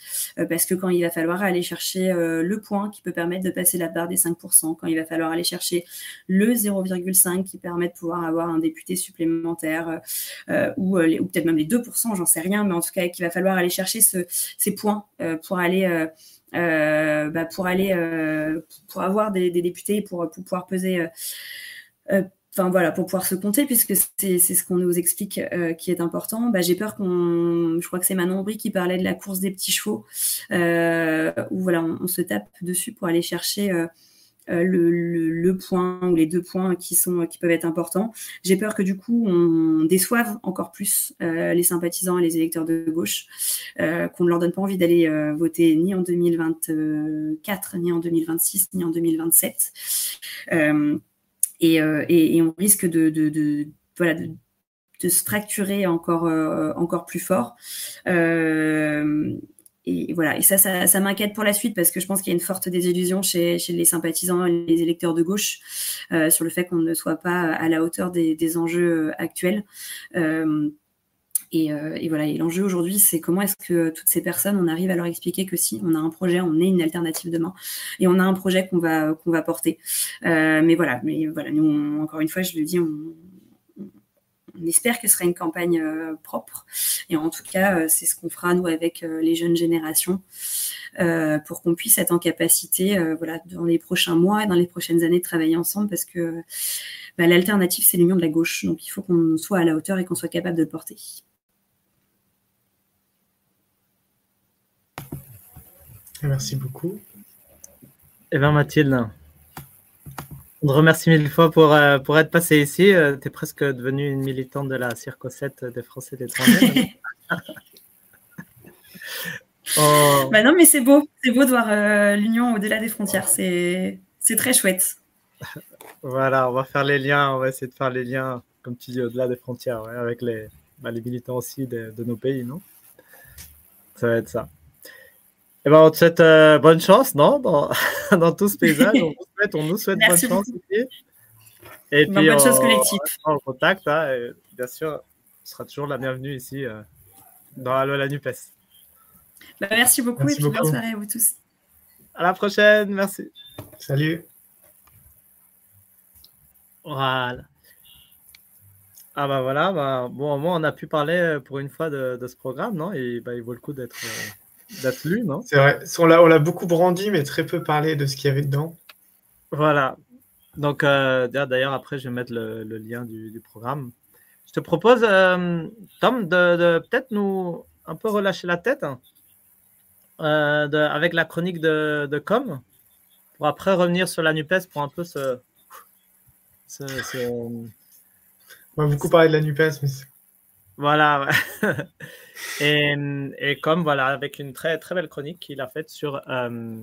parce que quand il va falloir aller chercher le point qui peut permettre de passer la barre des 5%, quand il va falloir aller chercher le 0,5 qui permet de pouvoir avoir un député supplémentaire ou, ou peut-être même les 2%, j'en sais rien, mais en tout cas qu'il va falloir aller chercher ce, ces points pour aller euh, bah pour aller pour avoir des, députés pour, pour pouvoir peser enfin voilà, pour pouvoir se compter, puisque c'est ce qu'on nous explique euh, qui est important. Bah, J'ai peur qu'on, je crois que c'est Manon Aubry qui parlait de la course des petits chevaux, euh, où voilà, on, se tape dessus pour aller chercher euh, le, le, point ou les deux points qui sont qui peuvent être importants. J'ai peur que du coup on déçoive encore plus les sympathisants et les électeurs de gauche, qu'on ne leur donne pas envie d'aller voter ni en 2024, ni en 2026, ni en 2027. Euh, et, on risque de, voilà, de, se fracturer encore, euh, encore plus fort. Euh, et voilà, et ça, ça, m'inquiète pour la suite parce que je pense qu'il y a une forte désillusion chez, chez les sympathisants et les électeurs de gauche sur le fait qu'on ne soit pas à la hauteur des, enjeux actuels. Euh, et, voilà, et l'enjeu aujourd'hui, c'est comment est-ce que toutes ces personnes, on arrive à leur expliquer que si on a un projet, on est une alternative demain, et on a un projet qu'on va qu'on va porter. Euh, mais voilà, mais voilà, nous, encore une fois, je le dis, on, espère que ce sera une campagne euh, propre. Et en tout cas, c'est ce qu'on fera nous avec les jeunes générations. pour qu'on puisse être en capacité, voilà, dans les prochains mois et dans les prochaines années, de travailler ensemble, parce que bah, l'alternative, c'est l'union de la gauche. Donc, il faut qu'on soit à la hauteur et qu'on soit capable de le porter. Merci beaucoup. Eh bien, Mathilde, on te remercie mille fois pour, euh, pour être passé ici. Euh, tu es presque devenue une militante de la Circo 7 des Français d'étranger. [LAUGHS] oh. Bah non, mais c'est beau. C'est beau de voir euh, l'union au-delà des frontières. C'est très chouette. Voilà, on va faire les liens. On va essayer de faire les liens, comme tu dis, au-delà des frontières, avec les, bah, les militants aussi de, de nos pays, non? Ça va être ça. Eh ben, on te souhaite euh, bonne chance, non, dans, [LAUGHS] dans, tout ce paysage. on, nous souhaite, on nous souhaite bonne chance ici. Et puis, bonne chose collective. En contact, hein, bien sûr, tu seras toujours la bienvenue ici dans Allo la Nupes. Bah, merci beaucoup et puis bonne soirée à vous tous. À la prochaine, merci. Salut. Voilà. Ah bah voilà, bah, bon, au moins on a pu parler euh, pour une fois de, ce programme, non? Et bah, il vaut le coup d'être euh, lu, non? C'est vrai, on l'a beaucoup brandi, mais très peu parlé de ce qu'il y avait dedans. Voilà. Donc euh, d'ailleurs, après, je vais mettre le, lien du, programme. Je te propose, Tom, de, peut-être nous un peu relâcher la tête hein, avec la chronique de, de Com, pour après revenir sur la NUPES pour un peu se on va beaucoup parler de la NUPES. Mais voilà. [LAUGHS] et, comme voilà, avec une très très belle chronique qu'il a faite sur euh,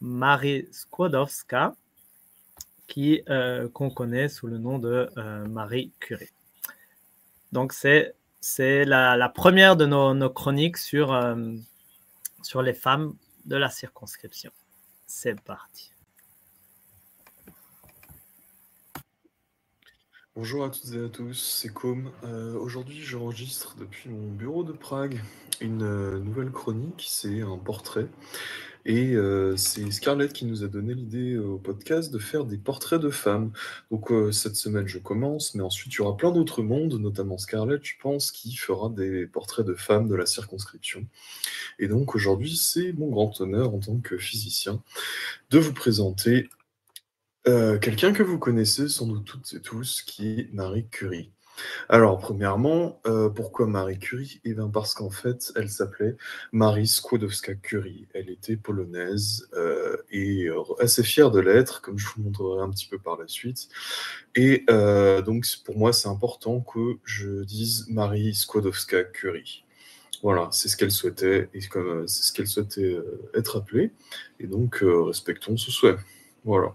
Marie Skłodowska, qui euh, qu'on connaît sous le nom de euh, Marie Curie. Donc c'est c'est la, la, première de nos, nos chroniques sur sur les femmes de la circonscription. C'est parti. Bonjour à toutes et à tous, c'est Com. Euh, aujourd'hui, j'enregistre depuis mon bureau de Prague une euh, nouvelle chronique, c'est un portrait. Et euh, c'est Scarlett qui nous a donné l'idée au podcast de faire des portraits de femmes. Donc cette semaine, je commence, mais ensuite, il y aura plein d'autres mondes, notamment Scarlett, je pense, qui fera des portraits de femmes de la circonscription. Et donc aujourd'hui, c'est mon grand honneur en tant que physicien de vous présenter euh, quelqu'un que vous connaissez sans doute toutes et tous, qui est Marie Curie. Alors, premièrement, euh, pourquoi Marie Curie? Eh bien, parce qu'en fait, elle s'appelait Marie Skłodowska-Curie. Elle était polonaise euh, et assez fière de l'être, comme je vous montrerai un petit peu par la suite. Et donc, pour moi, c'est important que je dise Marie Skłodowska-Curie. Voilà, c'est ce qu'elle souhaitait et c'est ce qu'elle souhaitait être appelée. Et donc, respectons ce souhait. Voilà.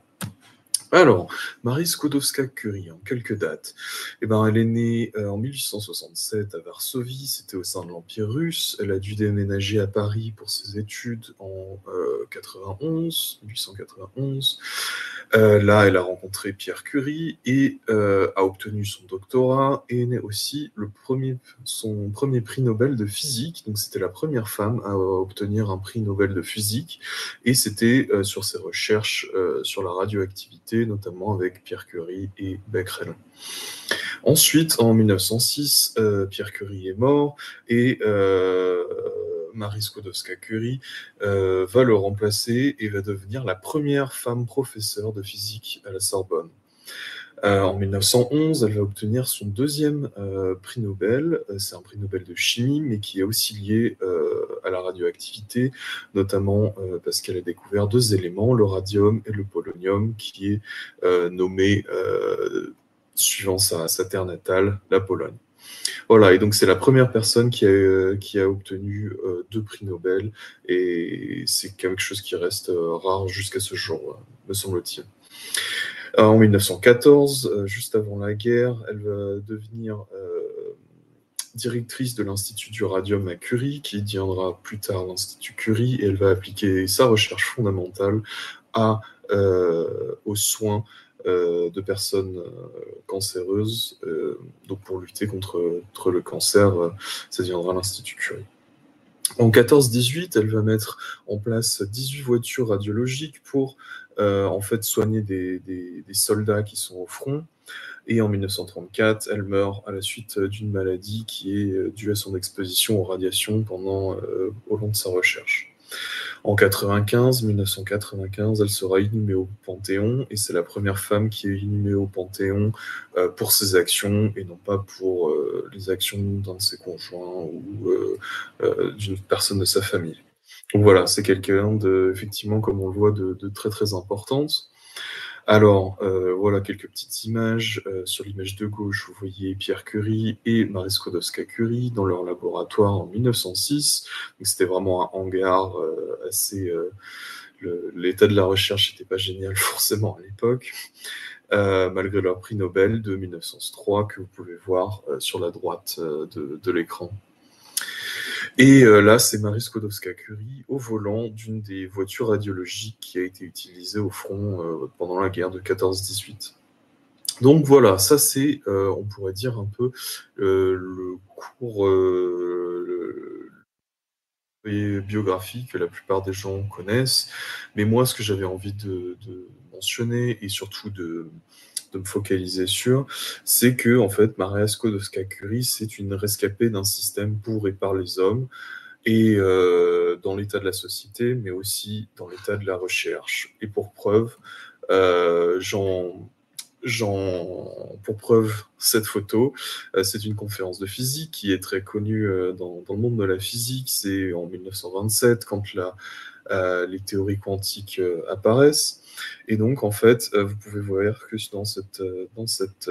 Alors, Marie Skłodowska-Curie, en quelques dates. Eh ben, elle est née euh, en 1867 à Varsovie, c'était au sein de l'Empire russe. Elle a dû déménager à Paris pour ses études en 91, 1891. Euh, là, elle a rencontré Pierre Curie et euh, a obtenu son doctorat et est aussi le son premier prix Nobel de physique. Donc, c'était la première femme à obtenir un prix Nobel de physique et c'était sur ses recherches sur la radioactivité notamment avec Pierre Curie et Becquerel. Ensuite, en 1906, euh, Pierre Curie est mort et euh, Marie Skłodowska-Curie euh, va le remplacer et va devenir la première femme professeure de physique à la Sorbonne. Euh, en 1911, elle va obtenir son deuxième euh, prix Nobel. Euh, c'est un prix Nobel de chimie, mais qui est aussi lié à la radioactivité, notamment parce qu'elle a découvert deux éléments, le radium et le polonium, qui est nommé suivant sa, terre natale, la Pologne. Voilà, et donc c'est la première personne qui a, qui a obtenu deux prix Nobel, et c'est quelque chose qui reste rare jusqu'à ce jour, me semble-t-il. Euh, en 1914, euh, juste avant la guerre, elle va devenir euh, directrice de l'Institut du radium à Curie, qui deviendra plus tard l'Institut Curie, et elle va appliquer sa recherche fondamentale à, aux soins de personnes cancéreuses. donc pour lutter contre, le cancer, ça deviendra l'Institut Curie. En 14-18, elle va mettre en place 18 voitures radiologiques pour euh, en fait soigner des, soldats qui sont au front. Et en 1934, elle meurt à la suite d'une maladie qui est euh, due à son exposition aux radiations pendant euh, au long de sa recherche. En 95, 1995, elle sera inhumée au Panthéon et c'est la première femme qui est inhumée au Panthéon pour ses actions et non pas pour les actions d'un de ses conjoints ou d'une personne de sa famille. Voilà, c'est quelqu'un de, effectivement, comme on le voit, de, très très importante. Alors, euh, voilà quelques petites images. Euh, sur l'image de gauche, vous voyez Pierre Curie et Marie Skłodowska-Curie dans leur laboratoire en 1906. C'était vraiment un hangar euh, assez... L'état de la recherche n'était pas génial [LAUGHS] forcément à l'époque, malgré leur prix Nobel de 1903 que vous pouvez voir sur la droite de l'écran. Et euh, là, c'est Marie Skłodowska-Curie au volant d'une des voitures radiologiques qui a été utilisée au front euh, pendant la guerre de 14-18. Donc voilà, ça c'est, on pourrait dire un peu le cours biographie que la plupart des gens connaissent. Mais moi, ce que j'avais envie de, mentionner et surtout de, me focaliser sur, c'est que en fait, Maria Skłodowska-Curie, c'est une rescapée d'un système pour et par les hommes, et euh, dans l'état de la société, mais aussi dans l'état de la recherche. Et pour preuve, euh, j'en pour preuve cette photo. Euh, c'est une conférence de physique qui est très connue dans, le monde de la physique. C'est en 1927 quand les théories quantiques apparaissent. Et donc, en fait, vous pouvez voir que dans cette, dans cette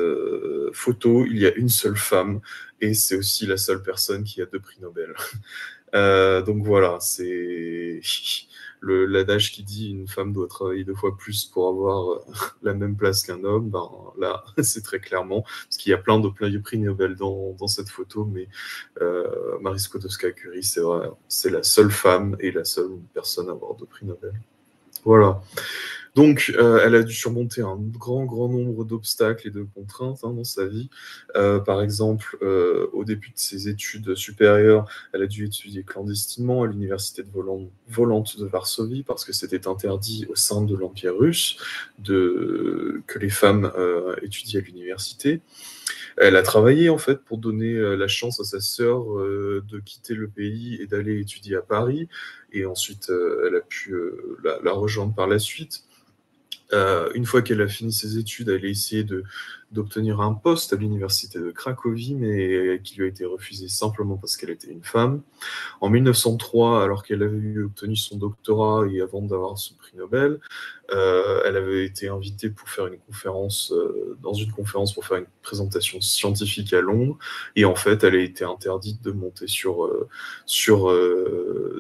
photo, il y a une seule femme et c'est aussi la seule personne qui a deux prix Nobel. [LAUGHS] Euh, donc voilà, c'est [LAUGHS] l'adage qui dit une femme doit travailler deux fois plus pour avoir euh, [LAUGHS] la même place qu'un homme. Ben, là, c'est très clairement, parce qu'il y a plein de, plein de prix Nobel dans, dans cette photo, mais euh, Marie Skłodowska-Curie, c'est vrai, c'est la seule femme et la seule personne à avoir deux prix Nobel. Voilà. Donc, euh, elle a dû surmonter un grand, grand nombre d'obstacles et de contraintes hein, dans sa vie. Euh, par exemple, euh, au début de ses études supérieures, elle a dû étudier clandestinement à l'université de Volante de Varsovie parce que c'était interdit au sein de l'Empire russe que les femmes étudient à l'université. Elle a travaillé en fait pour donner la chance à sa sœur de quitter le pays et d'aller étudier à Paris. Et ensuite, elle a pu la, rejoindre par la suite. Euh, une fois qu'elle a fini ses études, elle a essayé d'obtenir un poste à l'université de Cracovie, mais qui lui a été refusé simplement parce qu'elle était une femme. En 1903, alors qu'elle avait obtenu son doctorat et avant d'avoir son prix Nobel, euh, elle avait été invitée pour faire une conférence, euh, dans une conférence pour faire une présentation scientifique à Londres, et en fait, elle a été interdite de monter sur, euh, sur,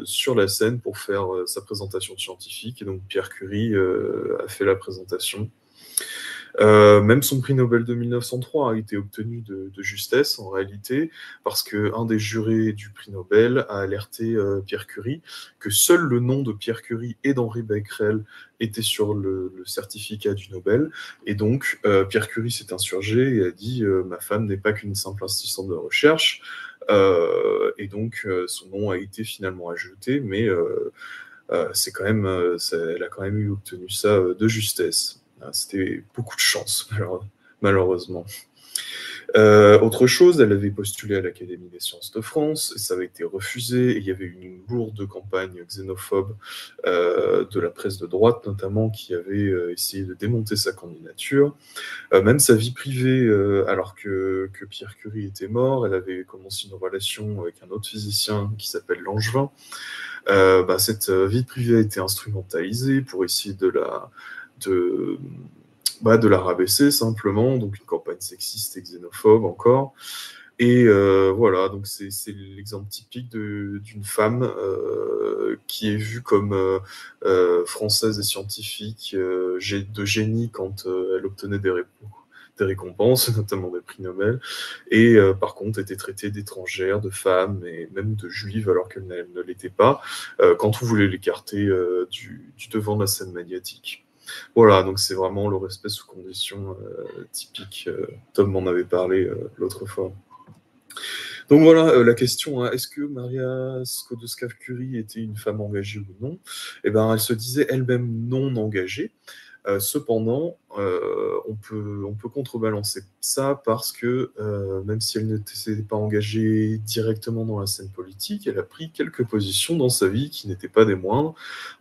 sur la scène pour faire sa présentation scientifique, et donc Pierre Curie a fait la présentation. Euh, même son prix Nobel de 1903 a été obtenu de, justesse en réalité, parce qu'un des jurés du prix Nobel a alerté euh, Pierre Curie que seul le nom de Pierre Curie et d'Henri Becquerel était sur le, certificat du Nobel. Et donc, euh, Pierre Curie s'est insurgé et a dit Ma femme n'est pas qu'une simple assistante de recherche. et donc, son nom a été finalement ajouté, mais c'est quand même, elle a quand même eu obtenu ça de justesse. Ah, c'était beaucoup de chance, malheureusement. Euh, autre chose, elle avait postulé à l'Académie des sciences de France, et ça avait été refusé, il y avait une lourde campagne xénophobe euh, de la presse de droite notamment, qui avait euh, essayé de démonter sa candidature. même sa vie privée, alors que, Pierre Curie était mort, elle avait commencé une relation avec un autre physicien qui s'appelle Langevin. Bah, cette vie privée a été instrumentalisée pour essayer de la de, bah, de la rabaisser simplement, donc une campagne sexiste et xénophobe encore. Et euh, voilà, donc c'est l'exemple typique d'une femme euh, qui est vue comme euh, française et scientifique, de génie quand elle obtenait des, des, récompenses, [LAUGHS] notamment des prix Nobel, et par contre était traitée d'étrangère, de femme et même de juive alors qu'elle ne l'était pas, quand on voulait l'écarter du, du devant de la scène médiatique. Voilà, donc c'est vraiment le respect sous conditions euh, typiques. Euh, Tom m'en avait parlé euh, l'autre fois. Donc voilà la question, hein, est-ce que Maria Skłodowska-Curie était une femme engagée ou non? Eh bien, elle se disait elle-même non engagée. Euh, cependant, euh, on, peut, on peut contrebalancer ça parce que euh, même si elle ne s'était pas engagée directement dans la scène politique, elle a pris quelques positions dans sa vie qui n'étaient pas des moindres.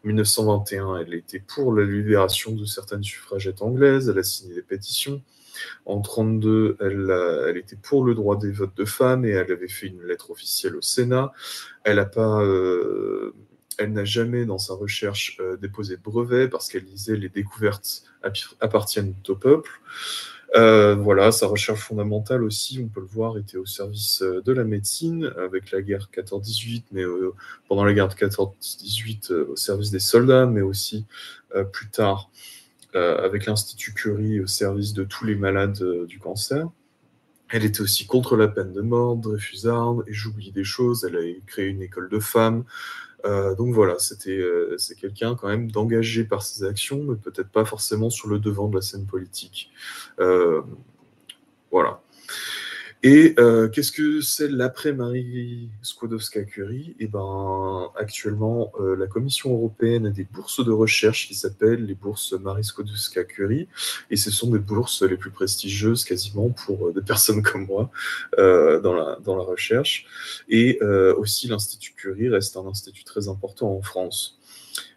En 1921, elle était pour la libération de certaines suffragettes anglaises, elle a signé des pétitions. En 1932, elle, elle, était pour le droit des votes de femmes et elle avait fait une lettre officielle au Sénat. Elle n'a pas elle n'a jamais, dans sa recherche, euh, déposé de brevet parce qu'elle disait les découvertes appartiennent au peuple. Euh, voilà, sa recherche fondamentale aussi, on peut le voir, était au service euh, de la médecine avec la guerre 14-18, mais pendant la guerre de 14-18 au service des soldats, mais aussi plus tard avec l'Institut Curie au service de tous les malades du cancer. Elle était aussi contre la peine de mort, Dreyfusard, et j'oublie des choses, elle a créé une école de femmes, donc voilà, c'était c'est quelqu'un quand même d'engagé par ses actions, mais peut-être pas forcément sur le devant de la scène politique. voilà. Et euh, qu'est-ce que c'est l'après Marie Skłodowska-Curie? Eh ben, actuellement, euh, la Commission européenne a des bourses de recherche qui s'appellent les bourses Marie Skłodowska-Curie, et ce sont des bourses les plus prestigieuses quasiment pour euh, des personnes comme moi dans, la, dans la recherche. Et aussi, l'Institut Curie reste un institut très important en France.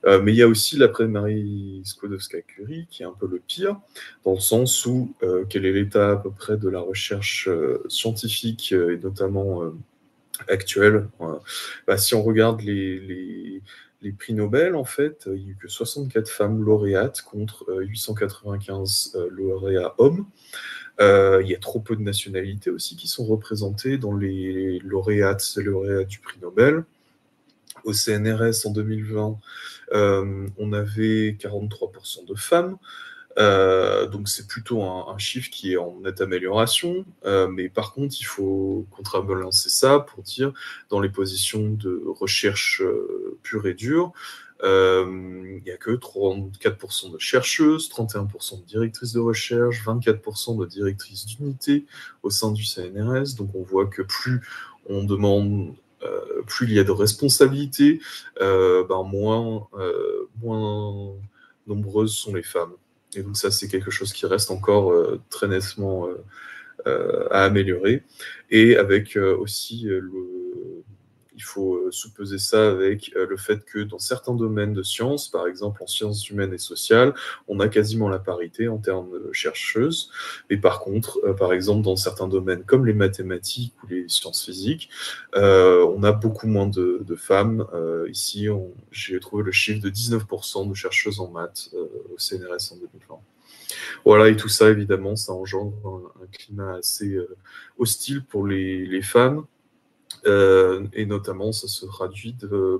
Euh, mais il y a aussi l'après-Marie Skłodowska-Curie, qui est un peu le pire, dans le sens où euh, quel est l'état à peu près de la recherche euh, scientifique et notamment actuelle. Bah, si on regarde les, les, prix Nobel, en fait, il n'y a eu que 64 femmes lauréates contre 895 lauréats hommes. il y a trop peu de nationalités aussi qui sont représentées dans les lauréates et lauréats du prix Nobel. Au CNRS en 2020, euh, on avait 43% de femmes. Euh, donc c'est plutôt un, chiffre qui est en nette amélioration, euh, mais par contre il faut contrebalancer ça pour dire dans les positions de recherche pure et dure, il n'y a que 34% de chercheuses, 31% de directrices de recherche, 24% de directrices d'unité au sein du CNRS. Donc on voit que plus on demande euh, plus il y a de responsabilités, euh, ben moins, euh, moins nombreuses sont les femmes. Et donc ça, c'est quelque chose qui reste encore très nettement à améliorer. Et avec aussi le, il faut euh, sous-peser ça avec euh, le fait que dans certains domaines de sciences, par exemple en sciences humaines et sociales, on a quasiment la parité en termes de chercheuses. Mais par contre, euh, par exemple, dans certains domaines comme les mathématiques ou les sciences physiques, on a beaucoup moins de, femmes. ici, j'ai trouvé le chiffre de 19% de chercheuses en maths au CNRS en 2020. Voilà, et tout ça, évidemment, ça engendre un, climat assez hostile pour les femmes, euh, et notamment, ça se traduit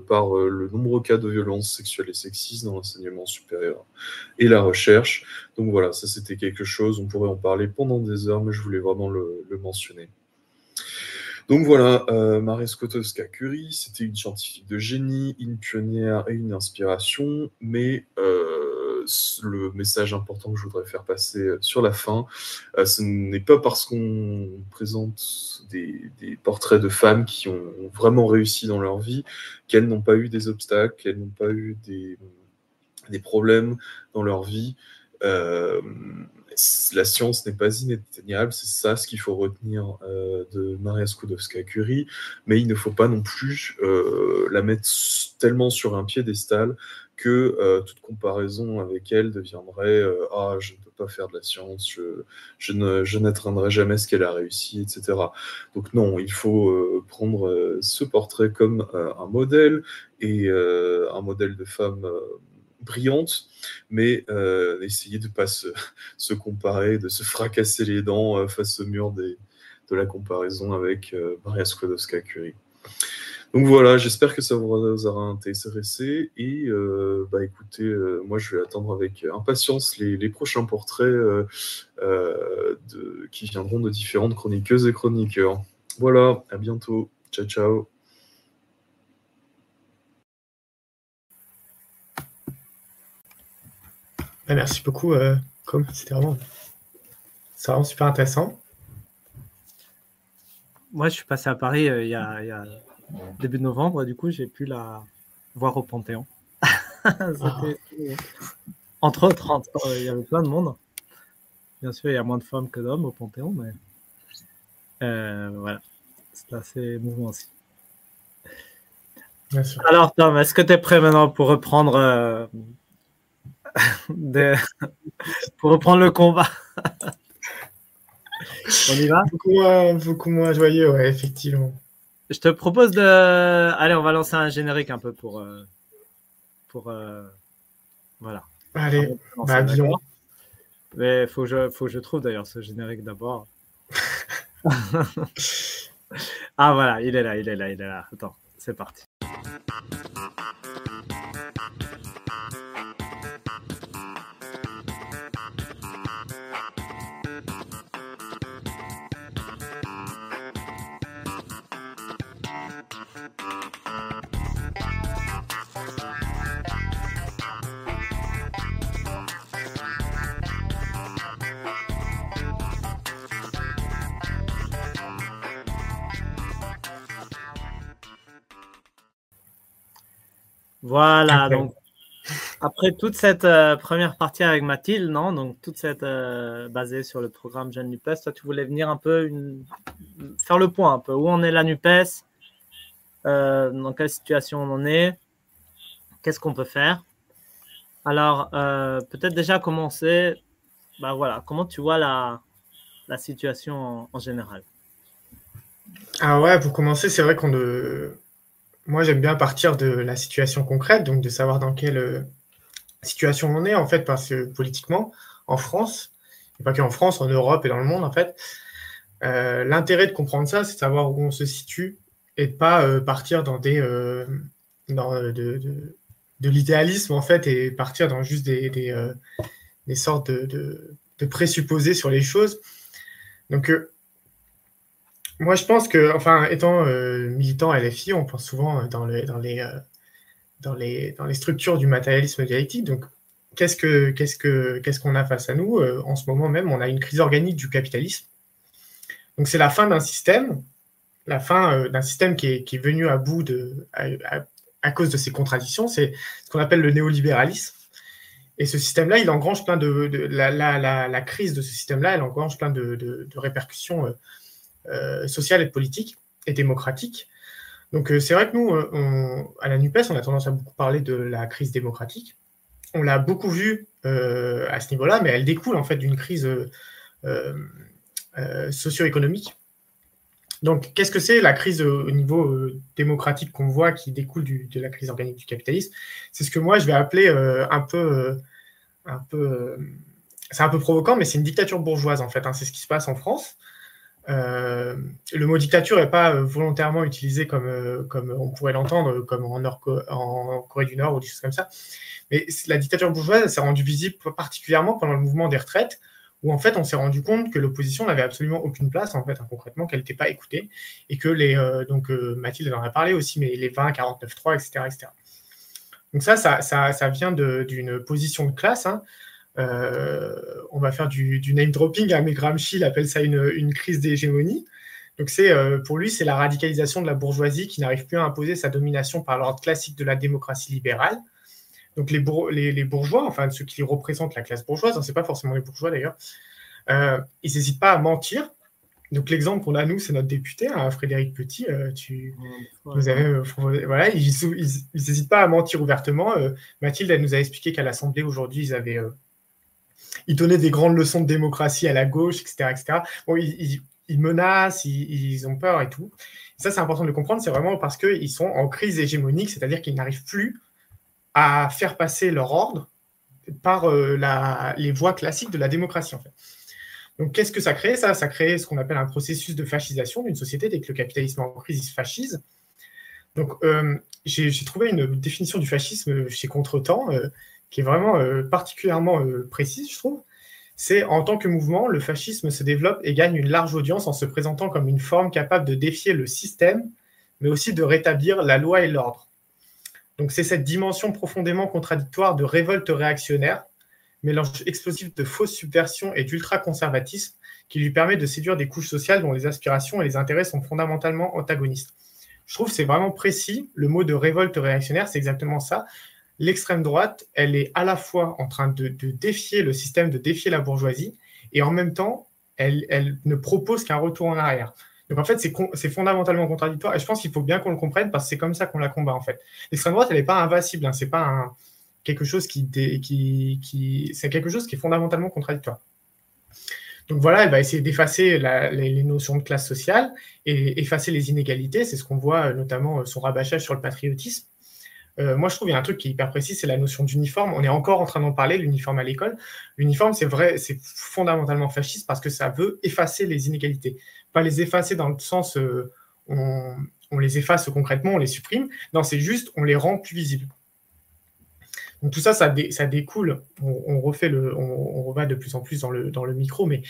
par euh, le nombreux cas de violences sexuelles et sexistes dans l'enseignement supérieur et la recherche. Donc voilà, ça c'était quelque chose, on pourrait en parler pendant des heures, mais je voulais vraiment le, mentionner. Donc voilà, euh, Marie Skłodowska-Curie, c'était une scientifique de génie, une pionnière et une inspiration, mais le message important que je voudrais faire passer euh, sur la fin, euh, ce n'est pas parce qu'on présente des, portraits de femmes qui ont vraiment réussi dans leur vie qu'elles n'ont pas eu des obstacles, qu'elles n'ont pas eu des, problèmes dans leur vie. Euh, la science n'est pas inatteignable, c'est ça ce qu'il faut retenir de Maria Skłodowska-Curie, mais il ne faut pas non plus la mettre tellement sur un piédestal que euh, toute comparaison avec elle deviendrait euh, Ah, je ne peux pas faire de la science, je, je n'atteindrai jamais ce qu'elle a réussi, etc. Donc, non, il faut euh, prendre ce portrait comme un modèle et un modèle de femme brillante, mais essayer de ne pas se, [LAUGHS] se, comparer, de se fracasser les dents face au mur de la comparaison avec Maria Skłodowska-Curie. Donc voilà, j'espère que ça vous aura intéressé. Et euh, bah écoutez, euh, moi je vais attendre avec impatience les, prochains portraits euh, de, qui viendront de différentes chroniqueuses et chroniqueurs. Voilà, à bientôt. Ciao, ciao. Merci beaucoup, comme c'était vraiment, vraiment super intéressant. Moi, je suis passé à Paris il y a début novembre, du coup, j'ai pu la voir au Panthéon. [LAUGHS] Entre autres, il y avait plein de monde. Bien sûr, il y a moins de femmes que d'hommes au Panthéon, mais euh, voilà, c'est assez émouvant aussi. Alors, Tom, est-ce que tu es prêt maintenant pour reprendre, euh, [LAUGHS] pour reprendre le combat? [LAUGHS] On y va? Beaucoup moins, beaucoup moins joyeux, ouais, effectivement. Je te propose de. Allez, on va lancer un générique un peu pour. Euh, pour euh, Voilà. Allez, bah, Mais faut que je, faut que je trouve d'ailleurs ce générique d'abord. [LAUGHS] [LAUGHS] ah voilà, il est là, il est là, il est là. Attends, c'est parti. Voilà, donc après toute cette euh, première partie avec Mathilde, non Donc toute cette euh, basée sur le programme Jeune NUPES, toi tu voulais venir un peu faire le point un peu. Où on est la NUPES, euh, dans quelle situation on en est, qu'est-ce qu'on peut faire? Alors peut-être déjà commencer, bah voilà, comment tu vois la, la situation en, général? Ah ouais, pour commencer, c'est vrai qu'on moi, j'aime bien partir de la situation concrète, donc de savoir dans quelle euh, situation on est, en fait, parce que politiquement, en France, et pas qu'en France, en Europe et dans le monde, en fait, euh, l'intérêt de comprendre ça, c'est de savoir où on se situe et de pas euh, partir dans des dans de, de, l'idéalisme, en fait, et partir dans juste des, des, des sortes de, de, présupposés sur les choses. Donc, moi, je pense que, enfin, étant euh, militant LFI, on pense souvent euh, dans, les, structures du matérialisme dialectique. Donc, qu'est-ce qu'on a face à nous? Euh, En ce moment même, on a une crise organique du capitalisme. Donc, c'est la fin d'un système, la fin d'un système qui est, venu à bout à, cause de ses contradictions. C'est ce qu'on appelle le néolibéralisme. Et ce système-là, il engrange plein de. la, crise de ce système-là, elle engrange plein de, répercussions euh, sociale et politique et démocratique. Donc euh, c'est vrai que nous, euh, à la NUPES, on a tendance à beaucoup parler de la crise démocratique. On l'a beaucoup vu à ce niveau-là, mais elle découle en fait d'une crise socio-économique. Donc, qu'est-ce que c'est la crise au niveau démocratique qu'on voit qui découle de la crise organique du capitalisme? C'est ce que moi je vais appeler un peu, un peu, c'est un peu provoquant, mais c'est une dictature bourgeoise en fait. Hein. C'est ce qui se passe en France. Euh, le mot dictature n'est pas euh, volontairement utilisé comme, euh, comme on pourrait l'entendre, comme en, Corée du Nord ou des choses comme ça. Mais la dictature bourgeoise s'est rendue visible particulièrement pendant le mouvement des retraites, où en fait on s'est rendu compte que l'opposition n'avait absolument aucune place, en fait, hein, concrètement, qu'elle n'était pas écoutée, et que les. donc Mathilde en a parlé aussi, mais les 20, 49, 3, etc. etc. Donc ça, ça, ça, ça vient d'une position de classe. Hein, on va faire du, name dropping, hein, mais Gramsci il appelle ça une, crise d'hégémonie. Donc c'est euh, pour lui, c'est la radicalisation de la bourgeoisie qui n'arrive plus à imposer sa domination par l'ordre classique de la démocratie libérale. Donc les, bourgeois, enfin ceux qui représentent la classe bourgeoise, hein, c'est pas forcément les bourgeois d'ailleurs, euh, ils n'hésitent pas à mentir. Donc l'exemple qu'on a nous, c'est notre député, hein, Frédéric Petit. tu, vous avez, voilà, ils n'hésitent pas à mentir ouvertement. Mathilde, elle nous a expliqué qu'à l'Assemblée aujourd'hui, ils avaient ils donnaient des grandes leçons de démocratie à la gauche, etc. etc. Bon, ils, menacent, ils, ont peur et tout. ça, c'est important de le comprendre, c'est vraiment parce qu'ils sont en crise hégémonique, c'est-à-dire qu'ils n'arrivent plus à faire passer leur ordre par euh, les voies classiques de la démocratie, en fait. Donc, qu'est-ce que ça crée? Ça, ça crée ce qu'on appelle un processus de fascisation d'une société dès que le capitalisme en crise il se fascise. Donc, euh, j'ai trouvé une définition du fascisme chez Contretemps. Euh, qui est vraiment euh, particulièrement euh, précise, je trouve. C'est en tant que mouvement, le fascisme se développe et gagne une large audience en se présentant comme une forme capable de défier le système, mais aussi de rétablir la loi et l'ordre. Donc c'est cette dimension profondément contradictoire de révolte réactionnaire, mélange explosif de fausse subversion et d'ultra-conservatisme, qui lui permet de séduire des couches sociales dont les aspirations et les intérêts sont fondamentalement antagonistes. Je trouve que c'est vraiment précis. Le mot de révolte réactionnaire, c'est exactement ça l'extrême droite, elle est à la fois en train de, défier le système, de défier la bourgeoisie, et en même temps, elle, ne propose qu'un retour en arrière. Donc en fait, c'est fondamentalement contradictoire, et je pense qu'il faut bien qu'on le comprenne, parce que c'est comme ça qu'on la combat, en fait. L'extrême droite, elle n'est pas invincible, hein, c'est pas quelque chose qui, c'est quelque chose qui est fondamentalement contradictoire. Donc voilà, elle va essayer d'effacer les, notions de classe sociale et effacer les inégalités. C'est ce qu'on voit notamment son rabâchage sur le patriotisme. Euh, moi, je trouve qu'il y a un truc qui est hyper précis, c'est la notion d'uniforme. On est encore en train d'en parler, l'uniforme à l'école. L'uniforme, c'est vrai, c'est fondamentalement fasciste parce que ça veut effacer les inégalités. Pas les effacer dans le sens euh, on, les efface concrètement, on les supprime. Non, c'est juste on les rend plus visibles. Donc tout ça, ça, découle. On, refait le, on, va de plus en plus dans le, dans le micro, mais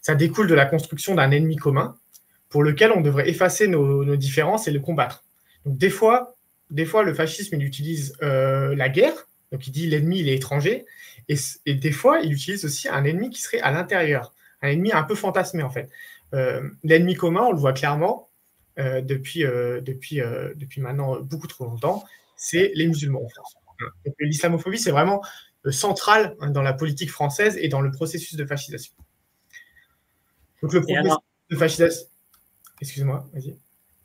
ça découle de la construction d'un ennemi commun pour lequel on devrait effacer nos différences et le combattre. Donc des fois, des fois, le fascisme, il utilise euh, la guerre, donc il dit l'ennemi, il est étranger, et, des fois, il utilise aussi un ennemi qui serait à l'intérieur, un ennemi un peu fantasmé en fait. Euh, l'ennemi commun, on le voit clairement euh, depuis, depuis, depuis maintenant beaucoup trop longtemps, c'est les musulmans en France. L'islamophobie, c'est vraiment central hein, dans la politique française et dans le processus de fascisation. Donc le processus de fascisation. Excuse-moi, vas-y.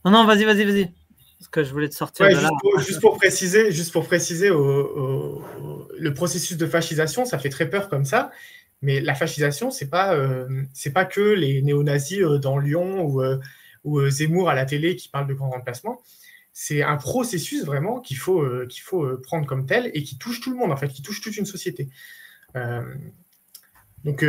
Non, non, vas-y, vas-y, vas-y. Parce que je voulais te sortir de juste là. Pour, juste pour préciser, juste pour préciser le processus de fascisation, ça fait très peur comme ça. Mais la fascisation, c'est pas euh, c'est pas que les néo-nazis euh, dans Lyon ou, euh, ou Zemmour à la télé qui parlent de grand remplacement. C'est un processus vraiment qu'il faut qu'il faut prendre comme tel et qui touche tout le monde en fait, qui touche toute une société. donc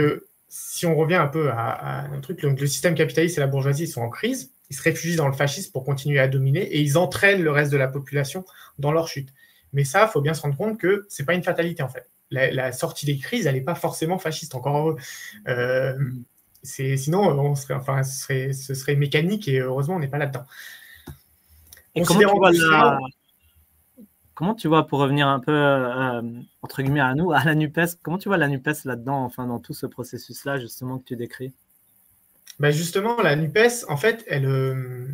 si on revient un peu à, un truc, donc le système capitaliste et la bourgeoisie sont en crise, ils se réfugient dans le fascisme pour continuer à dominer et ils entraînent le reste de la population dans leur chute. Mais ça, il faut bien se rendre compte que c'est pas une fatalité en fait la, sortie des crises, elle n'est pas forcément fasciste, encore heureux. Euh, sinon, on serait, enfin, ce, serait, ce serait mécanique et heureusement, on n'est pas là-dedans. comment tu, vois pour revenir un peu, euh, entre guillemets, à nous, à la NUPES, comment tu vois la NUPES là-dedans, enfin, dans tout ce processus-là, justement, que tu décris? Ben Justement, la NUPES, en fait, elle, euh,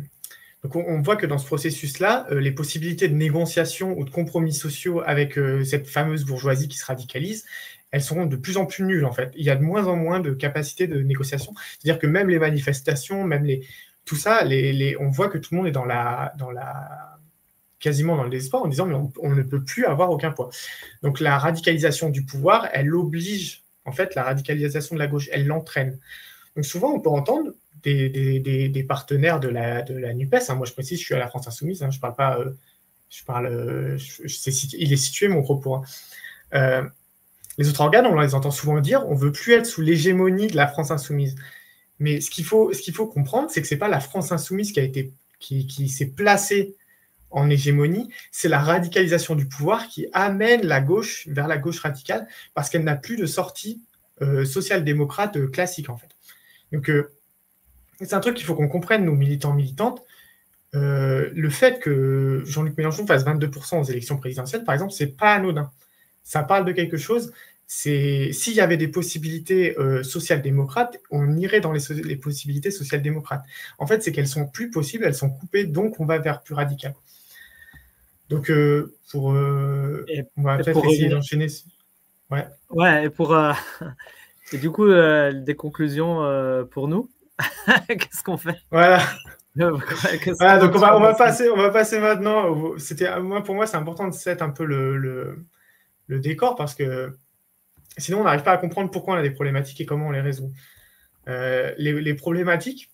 donc on, voit que dans ce processus-là, euh, les possibilités de négociation ou de compromis sociaux avec euh, cette fameuse bourgeoisie qui se radicalise, elles seront de plus en plus nulles en fait. Il y a de moins en moins de capacités de négociation. C'est-à-dire que même les manifestations, même les, tout ça, les, on voit que tout le monde est dans la, dans la, quasiment dans le désespoir en disant mais on, ne peut plus avoir aucun poids. Donc la radicalisation du pouvoir, elle oblige en fait la radicalisation de la gauche, elle l'entraîne. Souvent on peut entendre des, partenaires de la, NUPES. Hein. Moi, je précise, je suis à la France Insoumise. Hein. Je parle pas. Euh, je parle. Euh, il est situé mon propos. Hein. Euh, les autres organes, on les entend souvent dire on veut plus être sous l'hégémonie de la France Insoumise. Mais ce qu'il faut, ce comprendre, c'est que c'est pas la France Insoumise qui s'est placée en hégémonie, c'est la radicalisation du pouvoir qui amène la gauche vers la gauche radicale parce qu'elle n'a plus de sortie social-démocrate classique en fait. Donc c'est un truc qu'il faut qu'on comprenne, nous, militants, militantes. Euh, le fait que Jean-Luc Mélenchon fasse 22% aux élections présidentielles, par exemple, c'est pas anodin. Ça parle de quelque chose. C'est s'il y avait des possibilités euh, social-démocrates, on irait dans les, possibilités social-démocrates. En fait, c'est qu'elles sont plus possibles, elles sont coupées, donc on va vers plus radical. Donc, euh, pour, on va peut-être essayer d'enchaîner. Ouais. Ouais, et pour [LAUGHS] et du coup, des conclusions pour nous. [LAUGHS] Qu'est-ce qu'on fait? Voilà. [LAUGHS] voilà donc on va, on va, passer, on va passer maintenant. C'était moi pour moi c'est important de set un peu le, le, le, décor parce que sinon on n'arrive pas à comprendre pourquoi on a des problématiques et comment on les résout. Euh, les, les, problématiques.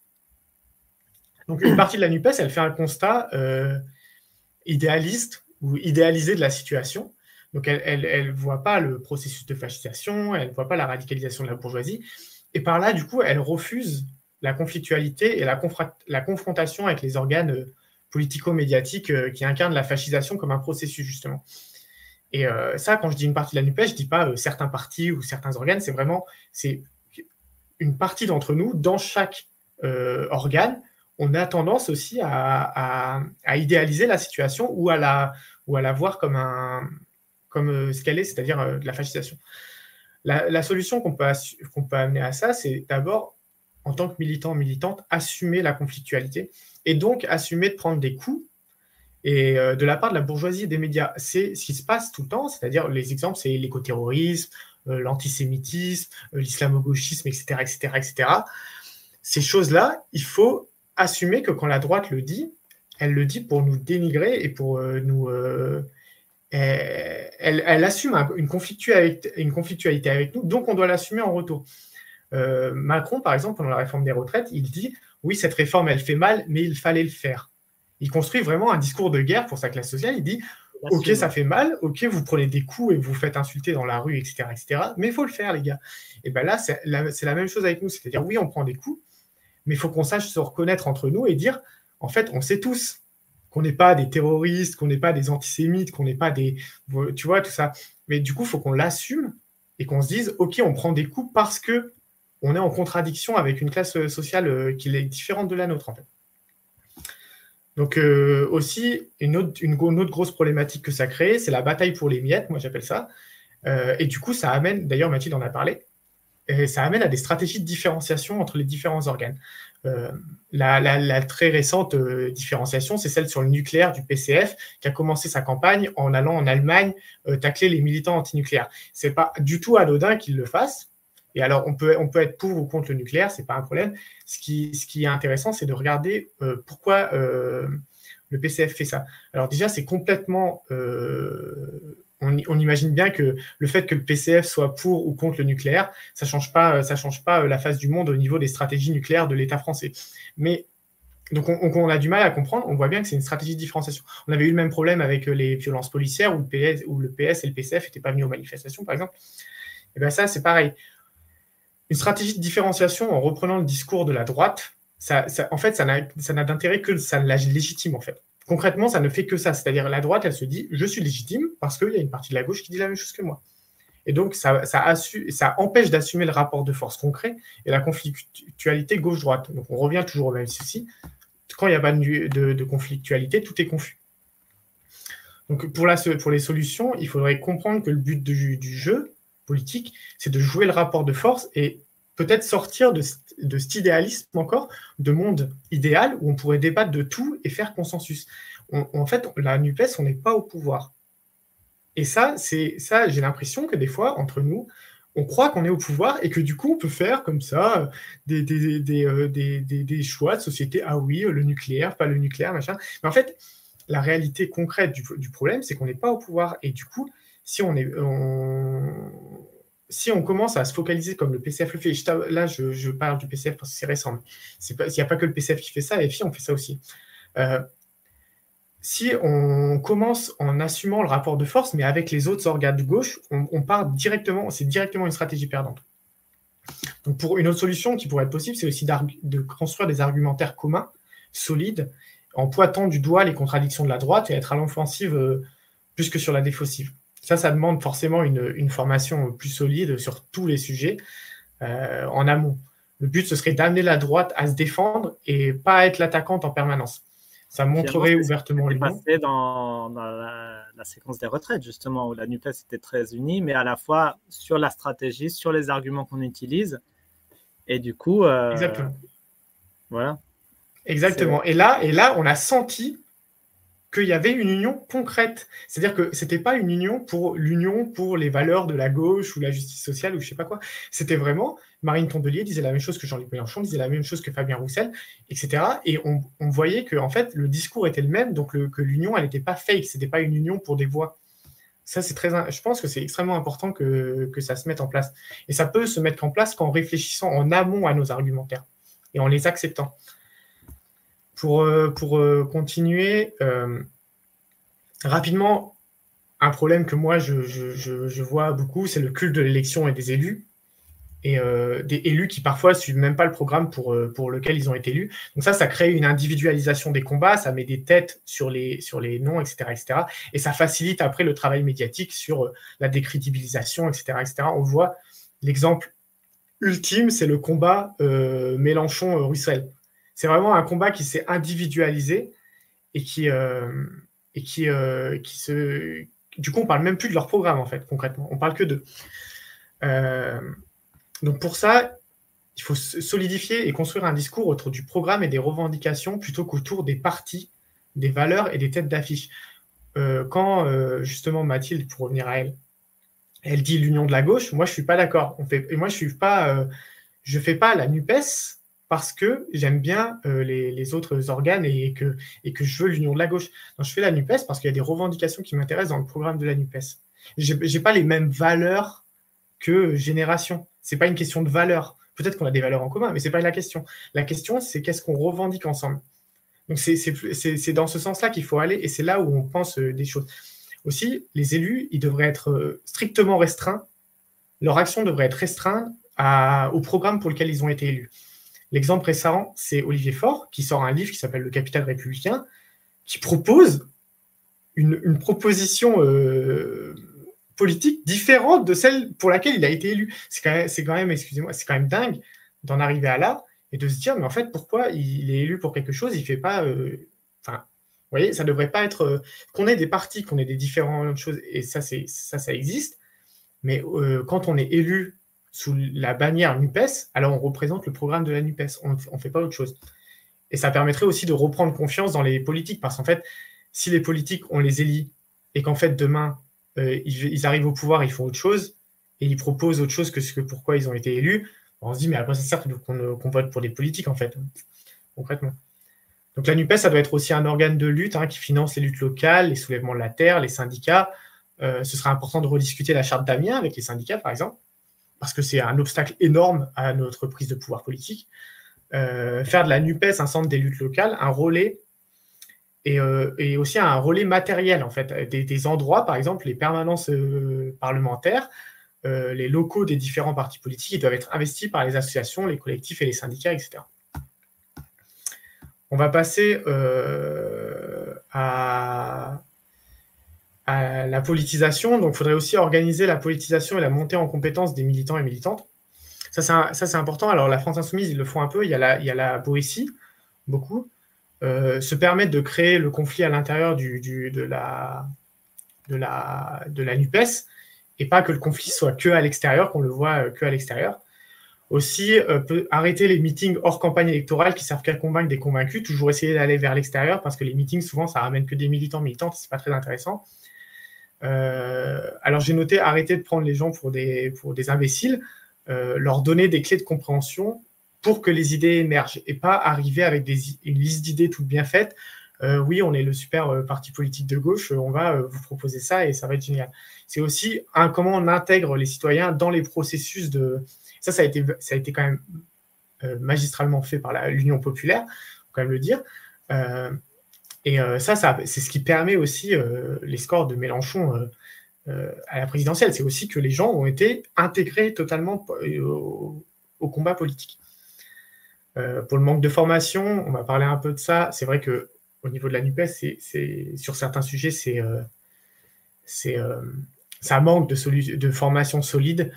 Donc une partie de la Nupes, elle fait un constat euh, idéaliste ou idéalisé de la situation. Donc elle ne voit pas le processus de fascisation, elle ne voit pas la radicalisation de la bourgeoisie. Et par là, du coup, elle refuse la conflictualité et la, confrontation avec les organes euh, politico-médiatiques euh, qui incarnent la fascisation comme un processus, justement. Et euh, ça, quand je dis une partie de la NUPES, je ne dis pas certains partis ou certains organes, c'est vraiment une partie d'entre nous, dans chaque organe, on a tendance aussi à, idéaliser la situation ou à la voir comme, un, comme ce qu'elle est, c'est-à-dire de la fascisation. La, solution qu'on peut, qu'on peut amener à ça, c'est d'abord en tant que militant, militante, assumer la conflictualité et donc assumer de prendre des coups et euh, de la part de la bourgeoisie et des médias. C'est ce qui se passe tout le temps, c'est-à-dire les exemples, c'est l'écoterrorisme, euh, l'antisémitisme, euh, l'islamo-gauchisme, etc., etc., etc. Ces choses-là, il faut assumer que quand la droite le dit, elle le dit pour nous dénigrer et pour nous... Elle, elle, assume une conflictualité, une conflictualité avec nous, donc on doit l'assumer en retour. Euh, Macron, par exemple, pendant la réforme des retraites, il dit oui, cette réforme, elle fait mal, mais il fallait le faire. Il construit vraiment un discours de guerre pour sa classe sociale. Il dit ok, ça fait mal, ok, vous prenez des coups et vous vous faites insulter dans la rue, etc., etc. Mais il faut le faire, les gars. Et bien là, c'est la, la, même chose avec nous. C'est-à-dire, oui, on prend des coups, mais il faut qu'on sache se reconnaître entre nous et dire en fait, on sait tous qu'on n'est pas des terroristes, qu'on n'est pas des antisémites, qu'on n'est pas des. Tu vois, tout ça. Mais du coup, il faut qu'on l'assume et qu'on se dise ok, on prend des coups parce que on est en contradiction avec une classe euh, sociale euh, qui est différente de la nôtre, en fait. Donc euh, aussi, une autre, une, grosse problématique que ça crée, c'est la bataille pour les miettes, moi j'appelle ça. et du coup, ça amène, d'ailleurs Mathilde en a parlé, et ça amène à des stratégies de différenciation entre les différents organes. Euh, la, très récente euh, différenciation, c'est celle sur le nucléaire du PCF, qui a commencé sa campagne en allant en Allemagne euh, tacler les militants antinucléaires. C'est pas du tout anodin qu'ils le fassent. Et alors, on peut, on peut être pour ou contre le nucléaire, c'est pas un problème. Ce qui, ce qui est intéressant, c'est de regarder pourquoi le PCF fait ça. Alors déjà, c'est complètement on, imagine bien que le fait que le PCF soit pour ou contre le nucléaire, ça ne change, pas, pas euh, la face du monde au niveau des stratégies nucléaires de l'État français. Mais donc on, a du mal à comprendre, on voit bien que c'est une stratégie de différenciation. On avait eu le même problème avec euh, les violences policières où le PS, et le PCF n'étaient pas venus aux manifestations, par exemple. Et bien ça, c'est pareil. Une stratégie de différenciation en reprenant le discours de la droite, en fait, ça n'a d'intérêt que ça la légitime, en fait concrètement, ça ne fait que ça. C'est-à-dire la droite, elle se dit, je suis légitime parce qu'il y a une partie de la gauche qui dit la même chose que moi. Et donc, ça, ça, empêche d'assumer le rapport de force concret et la conflictualité gauche-droite. Donc, on revient toujours au même souci. Quand il n'y a pas de, conflictualité, tout est confus. Donc, pour les solutions, il faudrait comprendre que le but du, du jeu politique, c'est de jouer le rapport de force et peut-être sortir de, cet idéalisme encore, de monde idéal où on pourrait débattre de tout et faire consensus. en fait, la NUPES, on n'est pas au pouvoir. Et ça, c'est ça, j'ai l'impression que des fois, entre nous, on croit qu'on est au pouvoir et que du coup, on peut faire comme ça des, des, euh, choix de société. Ah oui, le nucléaire, pas le nucléaire, machin. Mais en fait, la réalité concrète du, du problème, c'est qu'on n'est pas au pouvoir. Et du coup, si on est, si on commence à se focaliser comme le PCF le fait, là je, parle du PCF parce que c'est récent, il n'y a pas que le PCF qui fait ça, et FI on fait ça aussi. Euh, si on commence en assumant le rapport de force, mais avec les autres organes de gauche, on, part directement, c'est directement une stratégie perdante. Donc pour une autre solution qui pourrait être possible, c'est aussi de construire des argumentaires communs, solides, en pointant du doigt les contradictions de la droite et être à l'offensive euh, plus que sur la défaussive. Ça, ça demande forcément une, formation plus solide sur tous les sujets euh, en amont. Le but, ce serait d'amener la droite à se défendre et pas être l'attaquante en permanence. Ça montrerait ouvertement les passé dans, dans la, séquence des retraites, justement, où la NUPES était très unie, mais à la fois sur la stratégie, sur les arguments qu'on utilise. Et du coup. Euh, Exactement. Voilà. Exactement. Et là, et là, on a senti qu'il y avait une union concrète. C'est-à-dire que ce n'était pas une union pour l'union pour les valeurs de la gauche ou la justice sociale ou je sais pas quoi. C'était vraiment, Marine Tondelier disait la même chose que Jean-Luc Mélenchon, disait la même chose que Fabien Roussel, etc. Et on, voyait que en fait, le discours était le même, donc que l'union, elle n'était pas fake, ce n'était pas une union pour des voix. C'est très, je pense que c'est extrêmement important que, que ça se mette en place. Et ça peut se mettre en place qu'en réfléchissant en amont à nos argumentaires et en les acceptant. Pour, euh, euh, continuer, euh, rapidement, un problème que moi je, vois beaucoup, c'est le culte de l'élection et des élus. Et des élus qui parfois suivent même pas le programme pour, lequel ils ont été élus. Donc ça, ça crée une individualisation des combats, ça met des têtes sur les, sur les noms, etc., etc. Et ça facilite après le travail médiatique sur la décrédibilisation, etc., etc. On voit l'exemple ultime, c'est le combat Mélenchon-Russell c'est vraiment un combat qui s'est individualisé et qui, euh, et qui, euh, qui se. Du coup, on parle même plus de leur programme, en fait, concrètement. On parle que d'eux. Euh, donc, pour ça, il faut solidifier et construire un discours autour du programme et des revendications plutôt qu'autour des partis, des valeurs et des têtes d'affiche. quand, justement, Mathilde, pour revenir à elle, elle dit l'union de la gauche, moi, je suis pas d'accord. Et moi, je ne pas. je fais pas la NUPES parce que j'aime bien euh, les, autres organes et que, je veux l'union de la gauche. Donc, je fais la NUPES parce qu'il y a des revendications qui m'intéressent dans le programme de la NUPES. Je n'ai pas les mêmes valeurs que Génération. Ce n'est pas une question de valeur. Peut-être qu'on a des valeurs en commun, mais ce n'est pas la question. La question, c'est qu'est-ce qu'on revendique ensemble. Donc, c'est dans ce sens-là qu'il faut aller et c'est là où on pense euh, des choses. Aussi, les élus, ils devraient être euh, strictement restreints. Leur action devrait être restreinte au programme pour lequel ils ont été élus. L'exemple récent, c'est Olivier Faure, qui sort un livre qui s'appelle Le Capital républicain, qui propose une, proposition euh, politique différente de celle pour laquelle il a été élu. C'est quand même, excusez-moi, c'est quand même dingue d'en arriver à là et de se dire, mais en fait, pourquoi il est élu pour quelque chose, il fait pas. Euh, vous voyez, ça devrait pas être euh, qu'on ait des partis, qu'on ait des différentes choses, et ça, ça, ça existe. Mais quand on est élu sous la bannière NUPES, alors on représente le programme de la NUPES. On ne fait pas autre chose. Et ça permettrait aussi de reprendre confiance dans les politiques, parce qu'en fait, si les politiques, on les élit, et qu'en fait, demain, euh, ils, arrivent au pouvoir, ils font autre chose, et ils proposent autre chose que ce que pourquoi ils ont été élus, on se dit, mais après, ça sert qu'on vote pour des politiques, en fait, concrètement. Donc la NUPES, ça doit être aussi un organe de lutte hein, qui finance les luttes locales, les soulèvements de la terre, les syndicats. Euh, ce sera important de rediscuter la charte d'Amiens avec les syndicats, par exemple, parce que c'est un obstacle énorme à notre prise de pouvoir politique. Euh, faire de la NUPES un centre des luttes locales, un relais, et, euh, aussi un relais matériel, en fait, des, endroits, par exemple, les permanences parlementaires, les locaux des différents partis politiques, ils doivent être investis par les associations, les collectifs et les syndicats, etc. On va passer euh, à, la politisation. Donc, il faudrait aussi organiser la politisation et la montée en compétence des militants et militantes. Ça, c'est important. Alors, la France Insoumise, ils le font un peu. Il y a la, il y a la beaucoup. Euh, se permettre de créer le conflit à l'intérieur de, la, de, la, de la NUPES et pas que le conflit soit que à l'extérieur, qu'on le voit euh, que à l'extérieur. Aussi, euh, arrêter les meetings hors campagne électorale qui servent qu'à convaincre des convaincus. Toujours essayer d'aller vers l'extérieur parce que les meetings, souvent, ça ramène que des militants militantes. C'est pas très intéressant. Euh, alors, j'ai noté arrêter de prendre les gens pour des, pour des imbéciles, euh, leur donner des clés de compréhension pour que les idées émergent et pas arriver avec des, une liste d'idées toutes bien faites. oui, on est le super parti politique de gauche, on va vous proposer ça et ça va être génial. C'est aussi un, comment on intègre les citoyens dans les processus de, ça, ça a été, ça a été quand même euh, magistralement fait par l'Union populaire, faut quand même le dire. Euh, et euh, ça, c'est ce qui permet aussi les scores de Mélenchon à la présidentielle. C'est aussi que les gens ont été intégrés totalement au, combat politique. pour le manque de formation, on va parler un peu de ça. C'est vrai que au niveau de la Nupes, sur certains sujets, c'est ça manque de formation solide.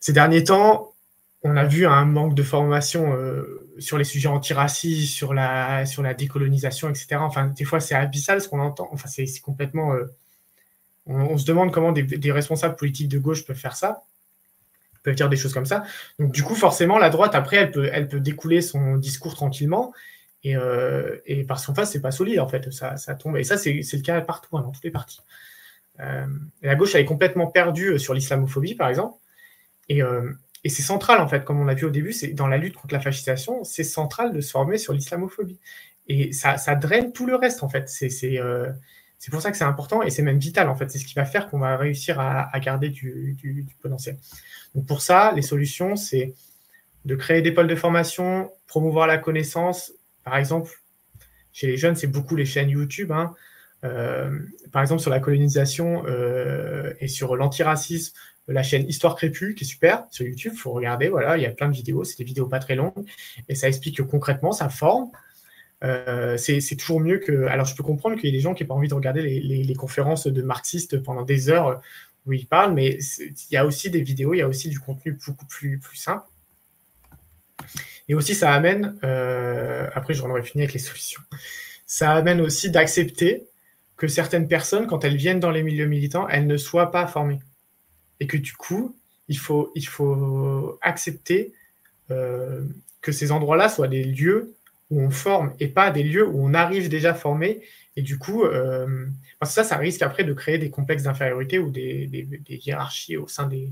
Ces derniers temps, on a vu un manque de formation euh, sur les sujets antiracistes, sur la, sur la décolonisation, etc. Enfin, des fois, c'est abyssal ce qu'on entend. Enfin, c'est complètement. Euh, on, se demande comment des, responsables politiques de gauche peuvent faire ça, peuvent dire des choses comme ça. Donc, du coup, forcément, la droite, après, elle peut, elle peut découler son discours tranquillement. Et, euh, et parce qu'en face, c'est pas solide, en fait. Ça, ça tombe. Et ça, c'est le cas partout, hein, dans toutes les parties. la gauche, elle est complètement perdue sur l'islamophobie, par exemple. Euh, et, c'est central, en fait, comme on l'a vu au début, c'est dans la lutte contre la fascisation, c'est central de se former sur l'islamophobie. Et ça, draine tout le reste, en fait. Euh, c'est pour ça que c'est important et c'est même vital, en fait. C'est ce qui va faire qu'on va réussir à, garder du, potentiel. Donc pour ça, les solutions, c'est de créer des pôles de formation, promouvoir la connaissance. Par exemple, chez les jeunes, c'est beaucoup les chaînes YouTube. Hein. Euh, par exemple, sur la colonisation et sur l'antiracisme, la chaîne Histoire Crépue, qui est super sur YouTube. Il faut regarder, voilà, il y a plein de vidéos. C'est des vidéos pas très longues. Et ça explique que concrètement, ça forme. Euh, c'est toujours mieux que. Alors, je peux comprendre qu'il y ait des gens qui n'ont pas envie de regarder les, conférences de marxistes pendant des heures où ils parlent, mais il y a aussi des vidéos, il y a aussi du contenu beaucoup plus, simple. Et aussi, ça amène. Euh, après, j'en aurais fini avec les solutions. Ça amène aussi d'accepter que certaines personnes, quand elles viennent dans les milieux militants, elles ne soient pas formées et que du coup, il faut, il faut accepter euh, que ces endroits-là soient des lieux où on forme et pas des lieux où on arrive déjà formé. Et du coup, euh, parce que ça, ça risque après de créer des complexes d'infériorité ou des, hiérarchies au sein des,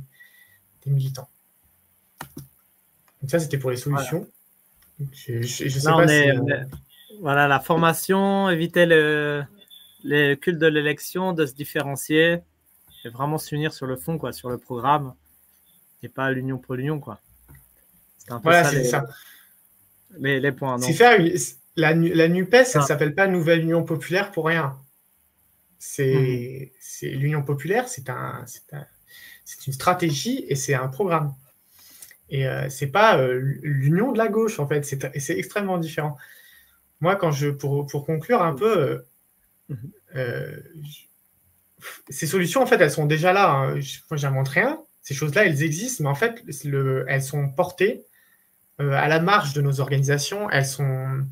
militants. Donc ça, c'était pour les solutions. Je, sais pas Voilà, la formation, éviter le, le culte de l'élection, de se différencier et vraiment s'unir sur le fond, quoi, sur le programme, et pas l'union pour l'union, quoi. C'est un peu voilà, c'est ça. Les, les points. C'est faire la, la NUPES, ça ne s'appelle pas Nouvelle Union Populaire pour rien. C'est hmm. l'Union Populaire, c'est un, un une stratégie et c'est un programme. Et euh, c'est pas euh, l'union de la gauche, en fait. C'est extrêmement différent. Moi, quand je, pour, pour conclure un peu, euh, euh ces solutions, en fait, elles sont déjà là. Hein. Moi, j'invente rien. Ces choses-là, elles existent, mais en fait, elles sont portées euh, à la marge de nos organisations. Elles sont,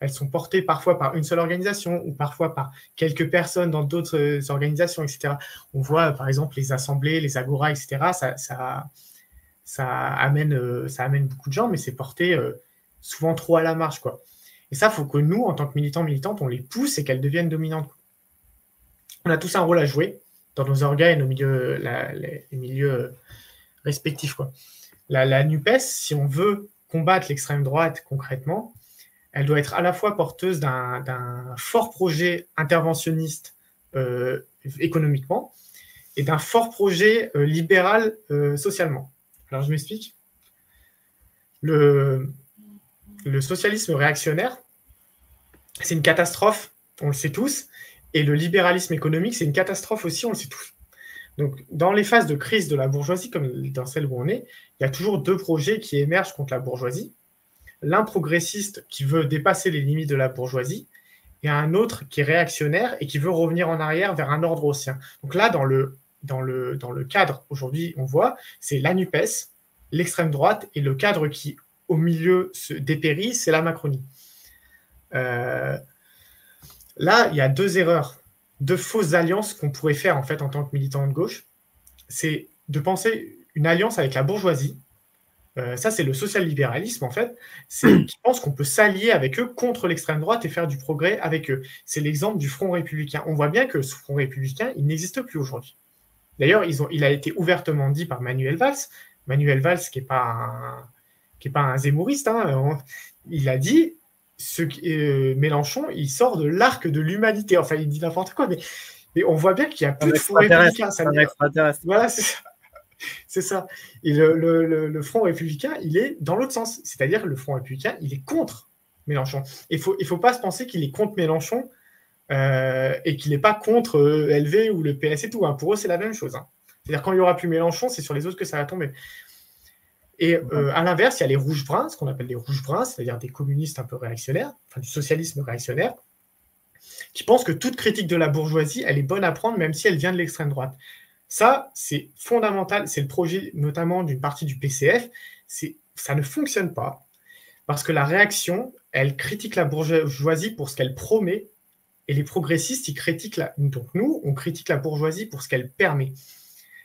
elles sont portées parfois par une seule organisation ou parfois par quelques personnes dans d'autres organisations, etc. On voit par exemple les assemblées, les agoras, etc. Ça, ça, amène, ça amène beaucoup de gens, mais c'est porté souvent trop à la marge. Quoi. Et ça, il faut que nous, en tant que militants, militantes, on les pousse et qu'elles deviennent dominantes. On a tous un rôle à jouer dans nos organes et nos milieux, les, milieux respectifs. Quoi. La, la NUPES, si on veut combattre l'extrême droite concrètement, elle doit être à la fois porteuse d'un fort projet interventionniste euh, économiquement et d'un fort projet euh, libéral euh, socialement. Alors je m'explique. Le socialisme réactionnaire, c'est une catastrophe, on le sait tous, et le libéralisme économique, c'est une catastrophe aussi, on le sait tous. Donc, dans les phases de crise de la bourgeoisie, comme dans celle où on est, il y a toujours deux projets qui émergent contre la bourgeoisie. L'un progressiste qui veut dépasser les limites de la bourgeoisie, et un autre qui est réactionnaire et qui veut revenir en arrière vers un ordre ancien. Donc là, dans le, dans le, dans le cadre, aujourd'hui, on voit, c'est la NUPES, l'extrême droite, et le cadre qui, au milieu, se dépérit, c'est la Macronie. Euh, là, il y a deux erreurs, deux fausses alliances qu'on pourrait faire en fait en tant que militant de gauche. C'est de penser une alliance avec la bourgeoisie. Euh, ça, c'est le social-libéralisme, en fait. C'est [CLEARS THROAT] qui pense qu'on peut s'allier avec eux contre l'extrême droite et faire du progrès avec eux. C'est l'exemple du Front républicain. On voit bien que ce Front républicain, il n'existe plus aujourd'hui. D'ailleurs, il a été ouvertement dit par Manuel Valls. Manuel Valls, qui n'est pas un, qui est pas un zémouriste, hein, il a dit ce, euh, Mélenchon, il sort de l'arc de l'humanité. Enfin, il dit n'importe quoi, mais, mais on voit bien qu'il y a plus de Front républicain. Voilà, c'est ça. C'est ça. Et le, Front républicain, il est dans l'autre sens. C'est-à-dire que le Front républicain, il est contre Mélenchon. Il ne faut, il faut pas se penser qu'il est contre Mélenchon euh, et qu'il n'est pas contre euh, LV ou le PS et tout. Hein. Pour eux, c'est la même chose. Hein. C'est-à-dire quand il n'y aura plus Mélenchon, c'est sur les autres que ça va tomber. Et euh, à l'inverse, il y a les rouges-bruns, ce qu'on appelle les rouges-bruns, c'est-à-dire des communistes un peu réactionnaires, enfin du socialisme réactionnaire, qui pensent que toute critique de la bourgeoisie, elle est bonne à prendre, même si elle vient de l'extrême droite. Ça, c'est fondamental. C'est le projet notamment d'une partie du PCF. Ça ne fonctionne pas parce que la réaction, elle critique la bourgeoisie pour ce qu'elle promet et les progressistes, ils critiquent la... Donc nous, on critique la bourgeoisie pour ce qu'elle permet.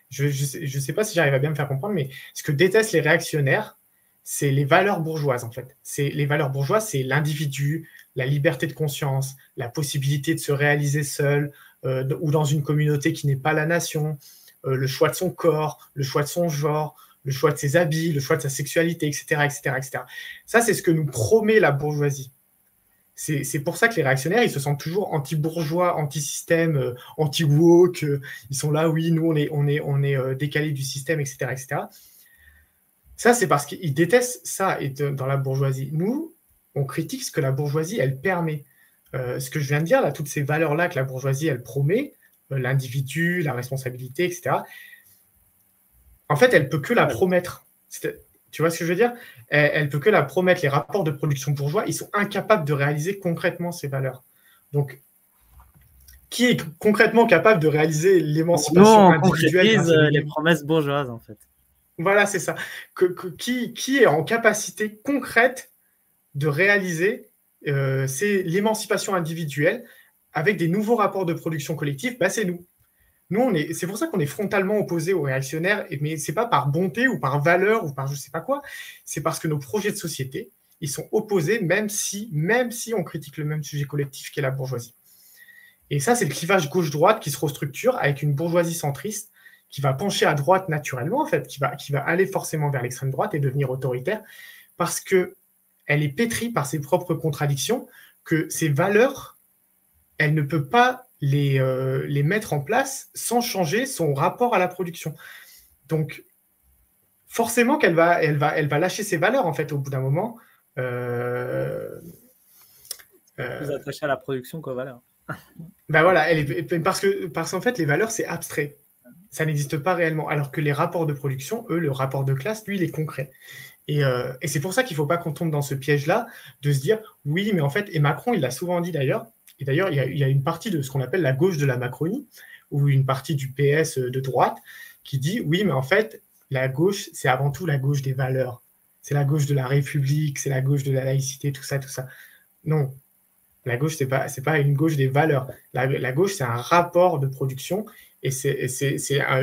Je ne sais, sais, pas si j'arrive à bien me faire comprendre, mais ce que détestent les réactionnaires, c'est les valeurs bourgeoises en fait. C'est les valeurs bourgeoises, c'est l'individu, la liberté de conscience, la possibilité de se réaliser seul euh, ou dans une communauté qui n'est pas la nation, euh, le choix de son corps, le choix de son genre, le choix de ses habits, le choix de sa sexualité, etc. etc., etc. Ça, c'est ce que nous promet la bourgeoisie. C'est pour ça que les réactionnaires, ils se sentent toujours anti-bourgeois, anti-système, euh, anti-woke. Euh, ils sont là, oui, nous, on est, on est, on est décalés du système, etc. etc. Ça, c'est parce qu'ils détestent ça et dans la bourgeoisie. Nous, on critique ce que la bourgeoisie, elle permet. ce que je viens de dire, là, toutes ces valeurs-là que la bourgeoisie, elle promet, euh, l'individu, la responsabilité, etc. En fait, elle peut que la promettre. Tu vois ce que je veux dire? Elle, ne peut que la promettre. Les rapports de production bourgeois, ils sont incapables de réaliser concrètement ces valeurs. Donc, qui est concrètement capable de réaliser l'émancipation individuelle euh, les promesses bourgeoises, en fait. Voilà, c'est ça. qui, qui, est en capacité concrète de réaliser euh, l'émancipation individuelle avec des nouveaux rapports de production collective, bah, c'est nous. Nous, on est, c'est pour ça qu'on est frontalement opposés aux réactionnaires, mais c'est pas par bonté ou par valeur ou par je sais pas quoi, c'est parce que nos projets de société, ils sont opposés, même si, même si on critique le même sujet collectif qu'est la bourgeoisie. Et ça, c'est le clivage gauche-droite qui se restructure avec une bourgeoisie centriste qui va pencher à droite naturellement, en fait, qui va, qui va aller forcément vers l'extrême droite et devenir autoritaire, parce que elle est pétrie par ses propres contradictions, que ses valeurs elle ne peut pas les, euh, les mettre en place sans changer son rapport à la production. Donc, forcément qu'elle va, elle va, elle va lâcher ses valeurs, en fait, au bout d'un moment. Euh, euh Plus attachée à la production qu'aux valeurs. [LAUGHS] ben voilà, elle est, parce que parce qu'en fait, les valeurs, c'est abstrait. Ça n'existe pas réellement. Alors que les rapports de production, eux, le rapport de classe, lui, il est concret. Et, euh, et c'est pour ça qu'il ne faut pas qu'on tombe dans ce piège-là de se dire, oui, mais en fait, et Macron, il l'a souvent dit d'ailleurs, et d'ailleurs, il, y, a une partie de ce qu'on appelle la gauche de la Macronie, ou une partie du PS de droite, qui dit oui, mais en fait, la gauche, c'est avant tout la gauche des valeurs. C'est la gauche de la République, c'est la gauche de la laïcité, tout ça, tout ça. Non, La gauche, ce n'est pas, pas une gauche des valeurs. La, gauche, c'est un rapport de production et c'est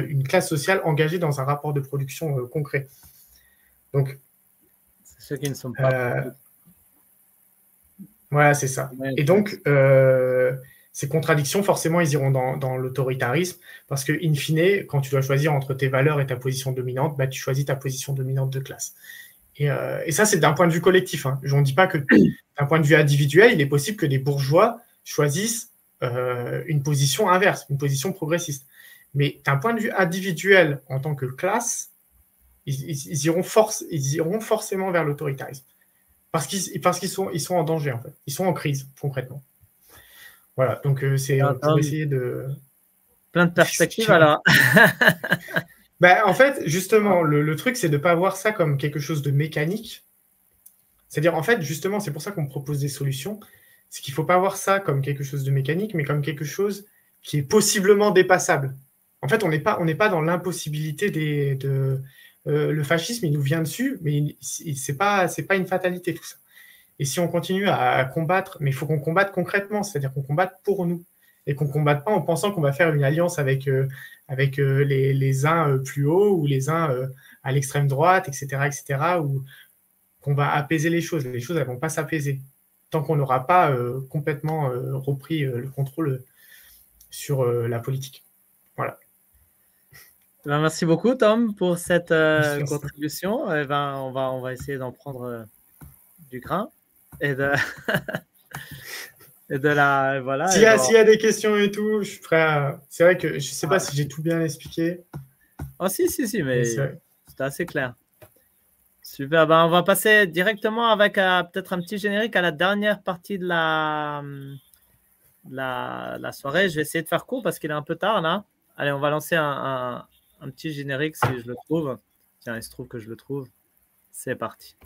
une classe sociale engagée dans un rapport de production euh, concret. Donc, ceux qui ne sont pas. Euh, voilà, c'est ça. Et donc, euh, ces contradictions, forcément, ils iront dans, l'autoritarisme parce que, in fine, quand tu dois choisir entre tes valeurs et ta position dominante, bah, tu choisis ta position dominante de classe. Et, et ça, c'est d'un point de vue collectif. Hein. Je ne dis pas que d'un point de vue individuel, il est possible que des bourgeois choisissent une position inverse, une position progressiste. Mais d'un point de vue individuel, en tant que classe, ils, iront, force, ils iront forcément vers l'autoritarisme. Parce qu'ils parce qu'ils sont, ils sont en danger, en fait. Ils sont en crise, concrètement. Voilà, donc euh, c'est pour essayer de. Plein de perspectives, alors. [LAUGHS] ben, en fait, justement, le, truc, c'est de ne pas voir ça comme quelque chose de mécanique. C'est-à-dire, en fait, justement, c'est pour ça qu'on propose des solutions. C'est qu'il ne faut pas voir ça comme quelque chose de mécanique, mais comme quelque chose qui est possiblement dépassable. En fait, on n'est pas, pas dans l'impossibilité de. Euh, le fascisme, il nous vient dessus, mais ce n'est pas, pas une fatalité tout ça. Et si on continue à combattre, mais il faut qu'on combatte concrètement, c'est-à-dire qu'on combatte pour nous et qu'on combatte pas en pensant qu'on va faire une alliance avec, euh, avec euh, les, uns plus haut ou les uns à l'extrême droite, etc., etc., ou qu'on va apaiser les choses. Les choses, elles vont pas s'apaiser tant qu'on n'aura pas complètement repris le contrôle sur la politique. Eh ben, merci beaucoup, Tom, pour cette euh, contribution. Eh ben, on, va, on va essayer d'en prendre euh, du grain et de, [LAUGHS] et de la. Voilà, S'il y, a des questions et tout, je suis prêt à. C'est vrai que je ne sais pas si j'ai tout bien expliqué. Oh, si, si, si, mais c'était assez clair. Super, ben, on va passer directement avec euh, peut-être un petit générique à la dernière partie de la, la, la, soirée. Je vais essayer de faire court parce qu'il est un peu tard là. Allez, on va lancer un, un petit générique si je le trouve. Tiens, il se trouve que je le trouve. C'est parti.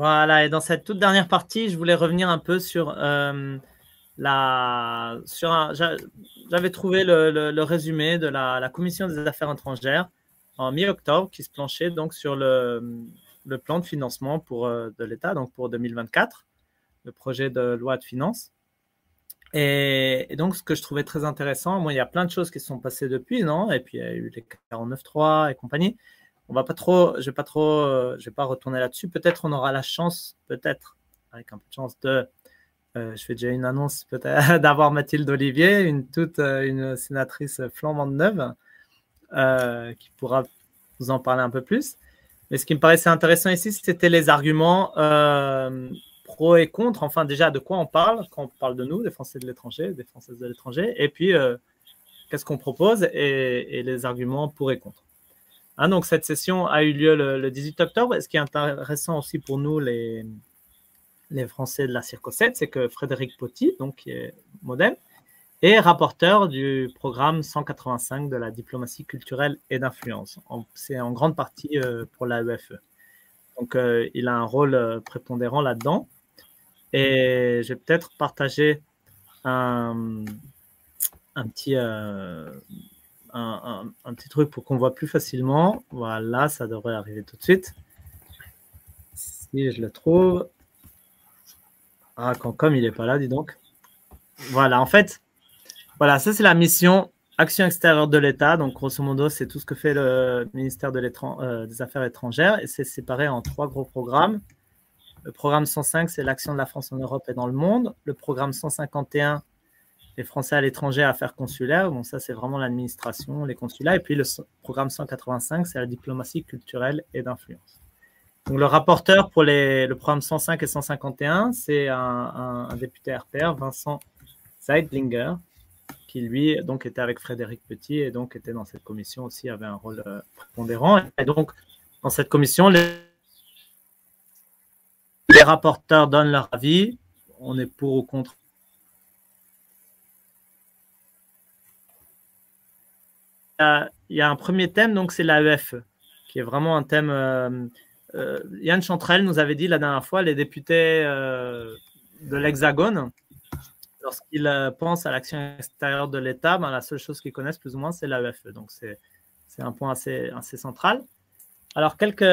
Voilà, et dans cette toute dernière partie, je voulais revenir un peu sur euh, la. Sur J'avais trouvé le, résumé de la, Commission des affaires étrangères en mi-octobre qui se planchait donc sur le, plan de financement pour, euh, de l'État, donc pour 2024, le projet de loi de finances. Et, donc, ce que je trouvais très intéressant, il y a plein de choses qui sont passées depuis, non? Et puis, il y a eu les 49.3 et compagnie on va pas trop, je vais pas trop, euh, je vais pas retourner là-dessus. Peut-être on aura la chance, peut-être avec un peu de chance de, euh, je fais déjà une annonce peut-être [LAUGHS] d'avoir Mathilde Olivier, une toute, euh, une sénatrice flambante neuve, qui pourra vous en parler un peu plus. Mais ce qui me paraissait intéressant ici, c'était les arguments pro et contre. Enfin, déjà, de quoi on parle quand on parle de nous, des Français de l'étranger, des Françaises de l'étranger, et puis qu'est-ce qu'on propose et les arguments pour et contre. Hein, donc, cette session a eu lieu le, 18 octobre. Ce qui est intéressant aussi pour nous, les, Français de la Circo 7, c'est que Frédéric Potti, donc, qui est modèle, est rapporteur du programme 185 de la diplomatie culturelle et d'influence. C'est en grande partie euh, pour l'AEFE. Donc, euh, il a un rôle euh, prépondérant là-dedans. Et je vais peut-être partager un petit, un, petit truc pour qu'on voit plus facilement. Voilà, ça devrait arriver tout de suite. Si je le trouve. Ah, quand comme il n'est pas là, dis donc. Voilà, en fait, voilà, ça c'est la mission action extérieure de l'État. Donc, grosso modo, c'est tout ce que fait le ministère euh, des Affaires étrangères et c'est séparé en trois gros programmes. Le programme 105, c'est l'action de la France en Europe et dans le monde. Le programme 151, les Français à l'étranger à affaires consulaires. Bon, ça, c'est vraiment l'administration, les consulats. Et puis le programme 185, c'est la diplomatie culturelle et d'influence. Donc, le rapporteur pour les, le programme 105 et 151, c'est un, député RPR, Vincent Zeidlinger, qui lui donc était avec Frédéric Petit et donc était dans cette commission aussi, avait un rôle euh, prépondérant. Et donc, dans cette commission, les les rapporteurs donnent leur avis. On est pour ou contre. Il y a un premier thème, donc c'est l'AEFE, qui est vraiment un thème. Euh, euh, Yann Chantrel nous avait dit la dernière fois, les députés euh, de l'Hexagone, lorsqu'ils pensent à l'action extérieure de l'État, ben, la seule chose qu'ils connaissent plus ou moins, c'est l'AEFE. Donc c'est un point assez, central. Alors, quelques,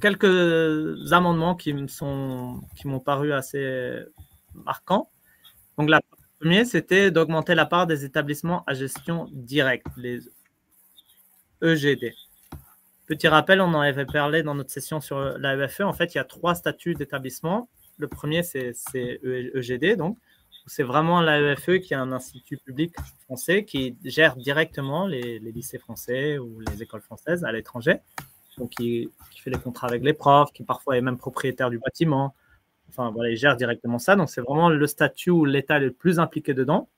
quelques amendements qui m'ont paru assez marquants. Donc, le premier, c'était d'augmenter la part des établissements à gestion directe, les EGD. Petit rappel, on en avait parlé dans notre session sur l'AEFE. En fait, il y a trois statuts d'établissement. Le premier, c'est EGD, donc c'est vraiment l'AEFE qui est un institut public français qui gère directement les, lycées français ou les écoles françaises à l'étranger. Donc, qui, fait les contrats avec les profs, qui parfois est même propriétaire du bâtiment. Enfin, voilà, il gère directement ça. Donc, c'est vraiment le statut où l'État est le plus impliqué dedans.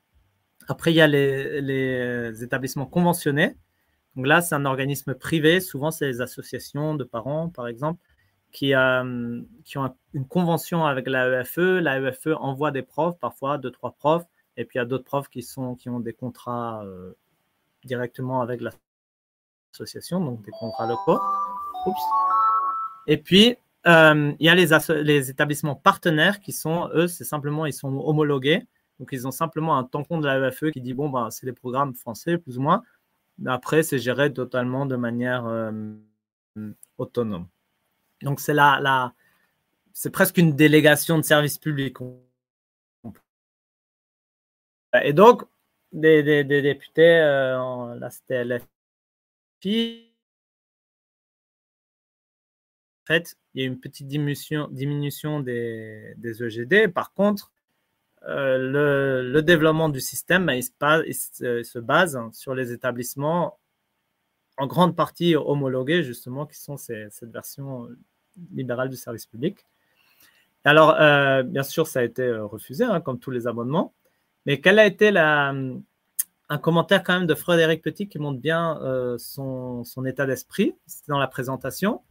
Après, il y a les, les établissements conventionnés. Donc là, c'est un organisme privé. Souvent, c'est les associations de parents, par exemple, qui, euh, qui ont une convention avec l'AEFE. L'AEFE envoie des profs, parfois deux, trois profs, et puis il y a d'autres profs qui, sont, qui ont des contrats euh, directement avec l'association, donc des contrats locaux. Et puis, euh, il y a les, établissements partenaires qui sont, eux, c'est simplement, ils sont homologués. Donc, ils ont simplement un tampon de l'AEFE qui dit, bon, ben, c'est des programmes français, plus ou moins. Après, c'est géré totalement de manière autonome. Donc, c'est la, presque une délégation de service public. Et donc, des, députés, euh, là. En fait, il y a une petite diminution, des, EGD. Par contre, euh, le, développement du système, ben, se, base sur les établissements en grande partie homologués, justement, qui sont cette version libéral du service public. Alors, euh, bien sûr, ça a été euh, refusé, hein, comme tous les abonnements. Mais quel a été un commentaire quand même de Frédéric Petit qui montre bien son, son, état d'esprit dans la présentation?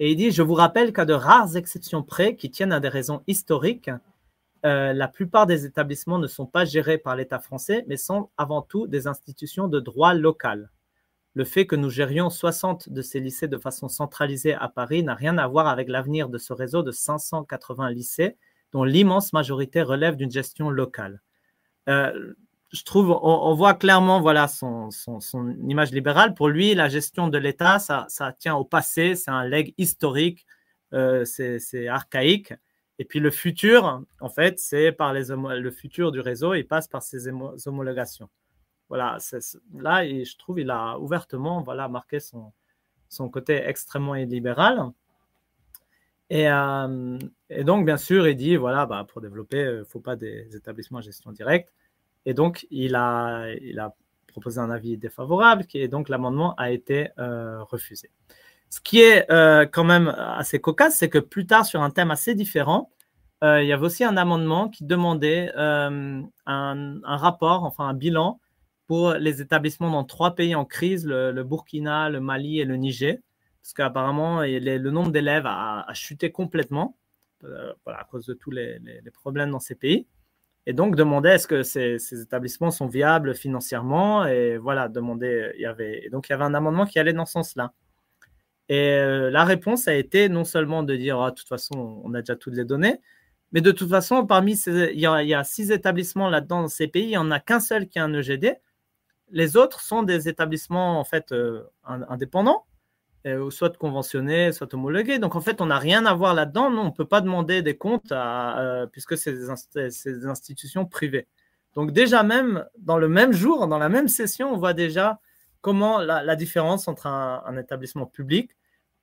Et il dit Je vous rappelle qu'à de rares exceptions près qui tiennent à des raisons historiques, la plupart des établissements ne sont pas gérés par l'État français, mais sont avant tout des institutions de droit local le fait que nous gérions 60 de ces lycées de façon centralisée à Paris n'a rien à voir avec l'avenir de ce réseau de 580 lycées dont l'immense majorité relève d'une gestion locale. Euh, je trouve, on, voit clairement voilà, son, image libérale. Pour lui, la gestion de l'État, ça, tient au passé, c'est un leg historique, euh, c'est archaïque. Et puis le futur, en fait, c'est par les le futur du réseau, il passe par ces homologations voilà, là, je trouve il a ouvertement voilà, marqué son, son côté extrêmement libéral. Et, euh, et, donc, bien sûr, il dit, voilà, bah, pour développer, il ne faut pas des établissements à gestion directe. Et donc, il a, proposé un avis défavorable, et donc l'amendement a été euh, refusé. Ce qui est euh, quand même assez cocasse, c'est que plus tard, sur un thème assez différent, il y avait aussi un amendement qui demandait un, rapport, enfin un bilan pour les établissements dans trois pays en crise, le, Burkina, le Mali et le Niger, parce qu'apparemment, le nombre d'élèves a, chuté complètement euh, à cause de tous les, problèmes dans ces pays. Et donc, demander est-ce que ces, établissements sont viables financièrement Et voilà, demander, il y avait, donc il y avait un amendement qui allait dans ce sens-là. Et euh, la réponse a été non seulement de dire, ah, de toute façon, on a déjà toutes les données, mais de toute façon, parmi ces, il, y a, six établissements là-dedans dans ces pays, il n'y en a qu'un seul qui a un EGD les autres sont des établissements en fait euh, indépendants, euh, soit conventionnés, soit homologués. Donc en fait, on n'a rien à voir là-dedans. on ne peut pas demander des comptes euh, puisque c'est des, institutions privées. Donc déjà même dans le même jour, dans la même session, on voit déjà comment la, différence entre un, établissement public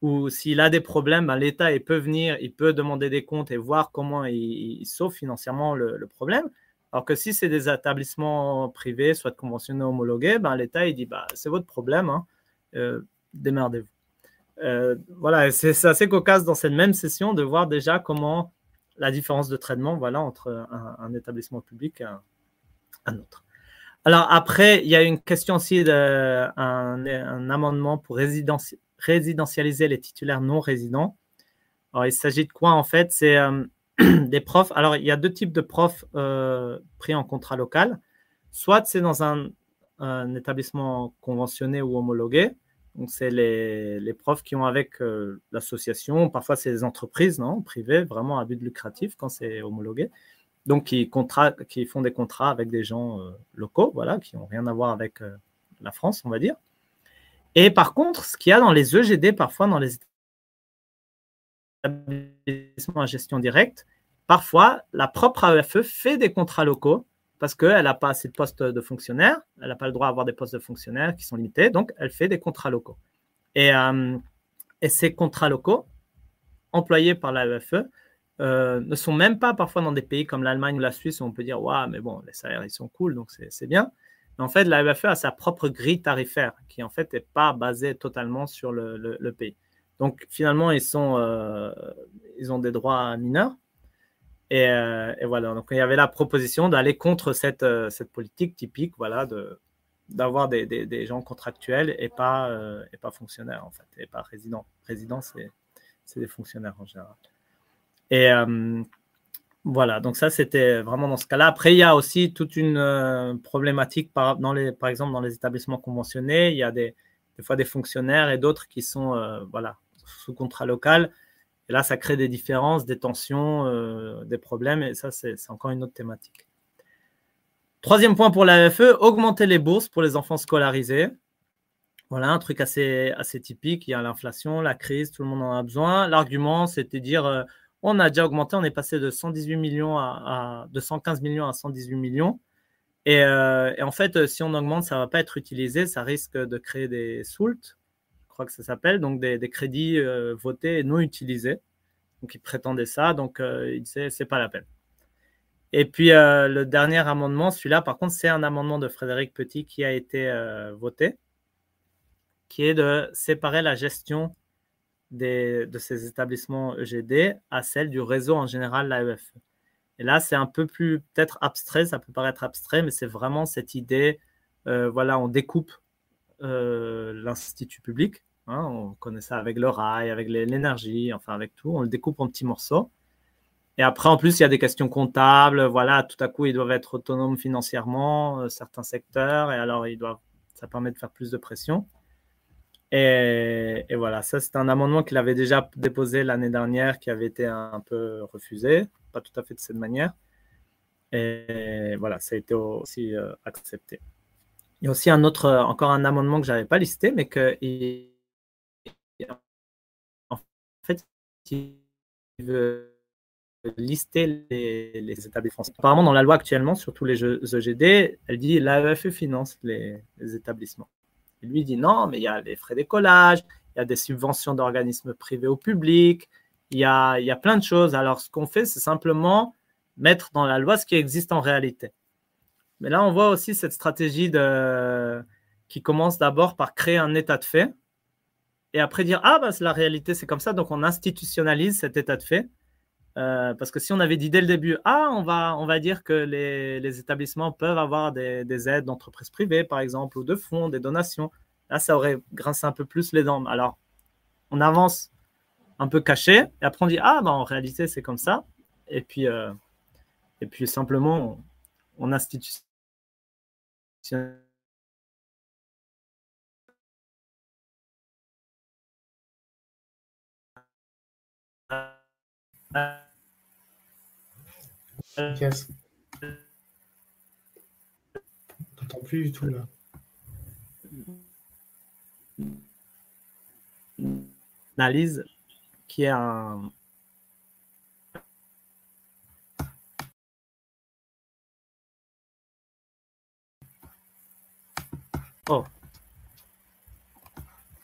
ou s'il a des problèmes, l'État peut venir, il peut demander des comptes et voir comment il, sauve financièrement le problème. Alors que si c'est des établissements privés, soit conventionnés, homologués, ben, l'État il dit bah, c'est votre problème, hein, euh, démerdez-vous. Euh, voilà, c'est assez cocasse dans cette même session de voir déjà comment la différence de traitement voilà, entre un, établissement public et un, autre. Alors après, il y a une question aussi d'un un amendement pour résidentialiser les titulaires non résidents. Alors, il s'agit de quoi en fait? C'est [CLEARS THROAT] des profs. Alors, il y a deux types de profs pris en contrat local. Soit c'est dans un, établissement conventionné ou homologué. Donc, c'est les, profs qui ont avec l'association, parfois c'est des entreprises non, privées, vraiment à but lucratif quand c'est homologué donc qui, font des contrats avec des gens euh, locaux, voilà, qui n'ont rien à voir avec euh, la France, on va dire. Et par contre, ce qu'il y a dans les EGD, parfois dans les établissements à gestion directe, parfois la propre AEFE fait des contrats locaux parce qu'elle n'a pas assez de postes de fonctionnaires, elle n'a pas le droit d'avoir des postes de fonctionnaires qui sont limités, donc elle fait des contrats locaux. Et, euh, ces contrats locaux, employés par l'AEFE, euh, ne sont même pas parfois dans des pays comme l'Allemagne ou la Suisse où on peut dire Waouh, mais bon, les salaires ils sont cool, donc c'est bien. Mais en fait, la UFE a sa propre grille tarifaire qui en fait n'est pas basée totalement sur le, pays. Donc finalement, ils, euh, ils ont des droits mineurs. Euh, et, voilà, donc il y avait la proposition d'aller contre cette, cette politique typique voilà, de, d'avoir des, gens contractuels et pas, et pas fonctionnaires, en fait, et pas résidents. Résidents, c'est des fonctionnaires en général. Et euh, voilà, donc ça, c'était vraiment dans ce cas-là. Après, il y a aussi toute une euh, problématique, par, dans les, par exemple, dans les établissements conventionnés, il y a des, des fois des fonctionnaires et d'autres qui sont euh, voilà, sous contrat local. Et là, ça crée des différences, des tensions, des problèmes, et ça, c'est encore une autre thématique. Troisième point pour l'AFE, augmenter les bourses pour les enfants scolarisés. Voilà, un truc assez, assez typique. Il y a l'inflation, la crise, tout le monde en a besoin. L'argument, c'était de dire on a déjà augmenté, on est passé de 118 millions à, 115 millions à 118 millions. Euh, et, en fait, si on augmente, ça ne va pas être utilisé, ça risque de créer des SOULT, je crois que ça s'appelle, donc des, crédits euh, votés et non utilisés. Donc ils prétendaient ça, donc euh, ils disaient c'est pas la peine. Et puis le dernier amendement, celui-là, par contre, c'est un amendement de Frédéric Petit qui a été voté, qui est de séparer la gestion de ces établissements EGD à celle du réseau en général, l'AEF. Et là, c'est un peu plus peut-être abstrait, ça peut paraître abstrait, mais c'est vraiment cette idée, euh, voilà, on découpe euh, l'institut public, hein, on connaît ça avec le rail, avec l'énergie, enfin avec tout, on le découpe en petits morceaux. Et après, en plus, il y a des questions comptables, voilà, tout à coup, ils doivent être autonomes financièrement, euh, certains secteurs, et alors ils doivent, ça permet de faire plus de pression. Et, voilà, ça c'est un amendement qu'il avait déjà déposé l'année dernière qui avait été un, peu refusé, pas tout à fait de cette manière. Et voilà, ça a été aussi euh, accepté. Il y a aussi un autre, encore un amendement que je n'avais pas listé, mais que fait, veut lister les, établissements Apparemment, dans la loi actuellement, sur tous les EGD, elle dit l'AEFE finance les établissements. Et lui dit non, mais il y a des frais d'écolage, il y a des subventions d'organismes privés au public, il y a plein de choses. Alors, ce qu'on fait, c'est simplement mettre dans la loi ce qui existe en réalité. Mais là, on voit aussi cette stratégie de... qui commence d'abord par créer un état de fait et après dire Ah, bah, la réalité, c'est comme ça, donc on institutionnalise cet état de fait. Euh, parce que si on avait dit dès le début, ah, on va, on va dire que les, établissements peuvent avoir des, aides d'entreprises privées, par exemple, ou de fonds, des donations, là, ça aurait grincé un peu plus les dents. Alors, on avance un peu caché, et après on dit, ah, bah, en réalité, c'est comme ça. Et puis, euh, et puis simplement, on, on Yes. T'entends plus du tout là. Analyse qui est un. Oh.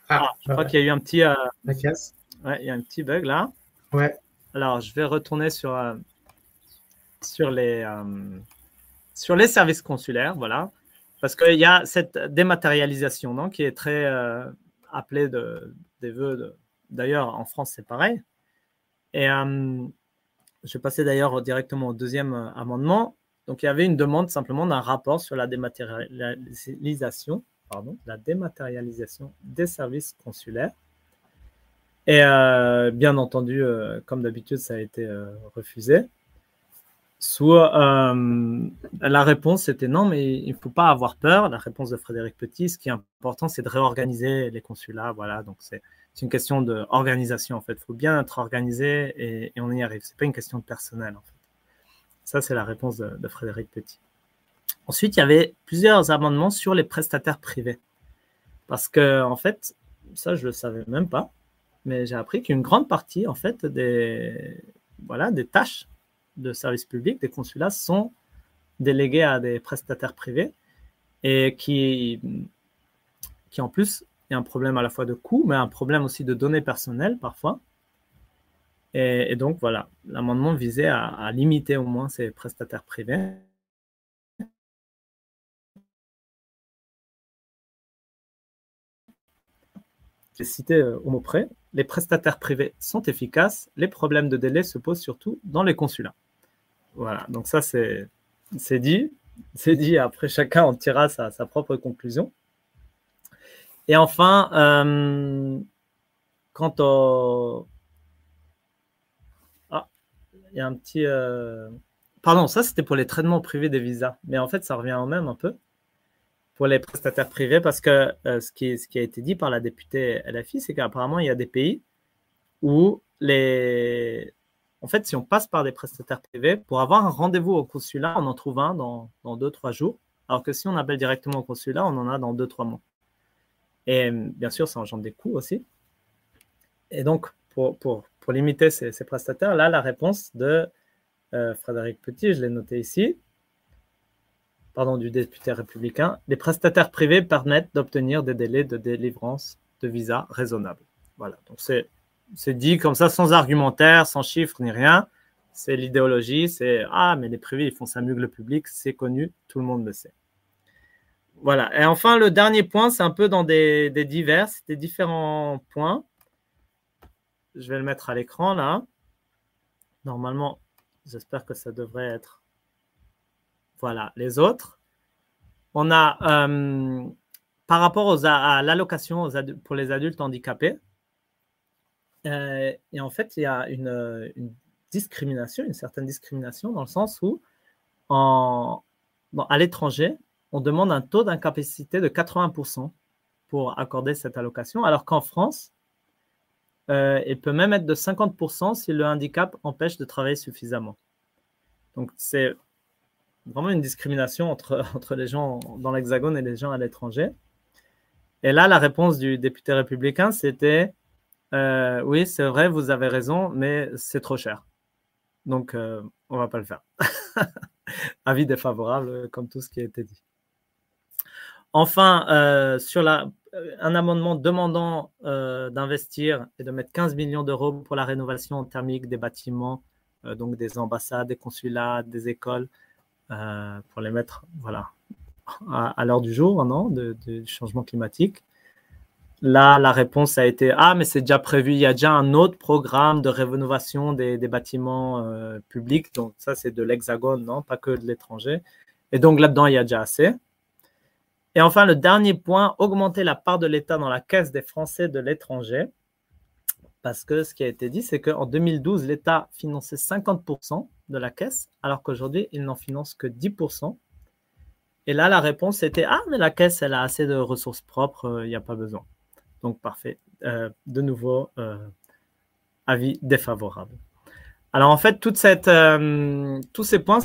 Ah, ah je crois qu'il y a eu un petit. Euh... Ouais, il y a un petit bug là. Ouais. Alors, je vais retourner sur, euh, sur, les, euh, sur les services consulaires, voilà. Parce qu'il y a cette dématérialisation non, qui est très appelée de, des vœux. D'ailleurs, en France, c'est pareil. Et je vais passer d'ailleurs directement au deuxième amendement. Donc, il y avait une demande simplement d'un rapport sur la dématérialisation, pardon, la dématérialisation des services consulaires. Et euh, bien entendu, euh, comme d'habitude, ça a été euh, refusé. Soit la réponse était non, mais il ne faut pas avoir peur. La réponse de Frédéric Petit, ce qui est important, c'est de réorganiser les consulats. Voilà, donc c'est une question d'organisation en fait. Il faut bien être organisé et, on y arrive. C'est pas une question de personnel en fait. Ça, c'est la réponse de, Frédéric Petit. Ensuite, il y avait plusieurs amendements sur les prestataires privés. Parce que, en fait, ça, je ne le savais même pas, mais j'ai appris qu'une grande partie, en fait, des, voilà, des tâches de service public, des consulats, sont déléguées à des prestataires privés et qui, qui en plus, il y a un problème à la fois de coût, mais un problème aussi de données personnelles parfois. Et, donc, voilà, l'amendement visait à limiter au moins ces prestataires privés j'ai cité euh, au mot près, les prestataires privés sont efficaces, les problèmes de délai se posent surtout dans les consulats. Voilà, donc ça c'est dit, c'est dit, après chacun en tirera sa, propre conclusion. Et enfin, euh, quant au... Il y a un petit... Euh, pardon, ça c'était pour les traitements privés des visas, mais en fait ça revient au même un peu pour les prestataires privés parce que euh, ce, qui, ce qui a été dit par la députée LFI, c'est qu'apparemment, il y a des pays où les... En fait, si on passe par des prestataires privés, pour avoir un rendez-vous au consulat, on en trouve un dans, dans deux, trois jours. Alors que si on appelle directement au consulat, on en a dans deux, trois mois. Et bien sûr, ça engendre des coûts aussi. Et donc, pour, pour, pour limiter ces, prestataires, là, la réponse de euh, Frédéric Petit, je l'ai noté ici, pardon, du député républicain, les prestataires privés permettent d'obtenir des délais de délivrance de visa raisonnables. Voilà, donc c'est dit comme ça, sans argumentaire, sans chiffres ni rien. C'est l'idéologie, c'est Ah, mais les privés, ils font ça mieux que le public, c'est connu, tout le monde le sait. Voilà, et enfin, le dernier point, c'est un peu dans des, des divers, des différents points. Je vais le mettre à l'écran là. Normalement, j'espère que ça devrait être voilà, les autres. On a, euh, par rapport à l'allocation pour les adultes handicapés, euh, et en fait, il y a une, discrimination, une certaine discrimination dans le sens où, à l'étranger, on demande un taux d'incapacité de 80% pour accorder cette allocation, alors qu'en France, euh, il peut même être de 50% si le handicap empêche de travailler suffisamment. Donc, c'est vraiment une discrimination entre, [LAUGHS] entre les gens dans l'Hexagone et les gens à l'étranger. Et là, la réponse du député républicain, c'était euh, oui, c'est vrai, vous avez raison, mais c'est trop cher. Donc, euh, on ne va pas le faire. [LAUGHS] Avis défavorable, comme tout ce qui a été dit. Enfin, euh, sur un amendement demandant d'investir et de mettre 15 millions d'euros pour la rénovation thermique des bâtiments, donc des ambassades, des consulats, des écoles, euh, pour les mettre voilà, à, l'heure du jour non, du changement climatique. Là, la réponse a été Ah, mais c'est déjà prévu, il y a déjà un autre programme de rénovation des, bâtiments euh, publics. Donc, ça, c'est de l'Hexagone, non, pas que de l'étranger. Et donc, là-dedans, il y a déjà assez. Et enfin, le dernier point augmenter la part de l'État dans la caisse des Français de l'étranger. Parce que ce qui a été dit, c'est qu'en 2012, l'État finançait 50% de la caisse, alors qu'aujourd'hui, il n'en finance que 10%. Et là, la réponse était Ah, mais la caisse, elle a assez de ressources propres, euh, il n'y a pas besoin. Donc, parfait. Euh, de nouveau, euh, avis défavorable. Alors, en fait, tous ces points,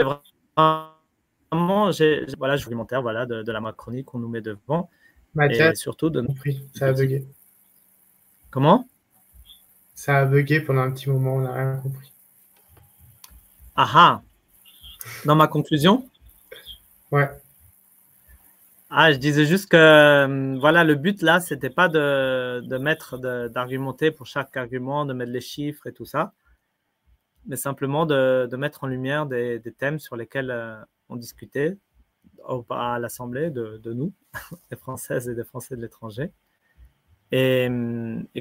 vraiment, j'ai, voilà, je voilà, de, de la Macronie qu'on nous met devant. et surtout de. Ça a bugué. Comment? Ça a bugué pendant un petit moment, on n'a rien compris. Ah ah Dans ma conclusion? Ouais. Ah, je disais juste que euh, voilà, le but là, c'était pas de, de mettre, d'argumenter pour chaque argument, de mettre les chiffres et tout ça mais simplement de, mettre en lumière des, thèmes sur lesquels euh, on discutait à l'Assemblée de, nous, [LAUGHS] des Françaises et des Français de l'étranger. et,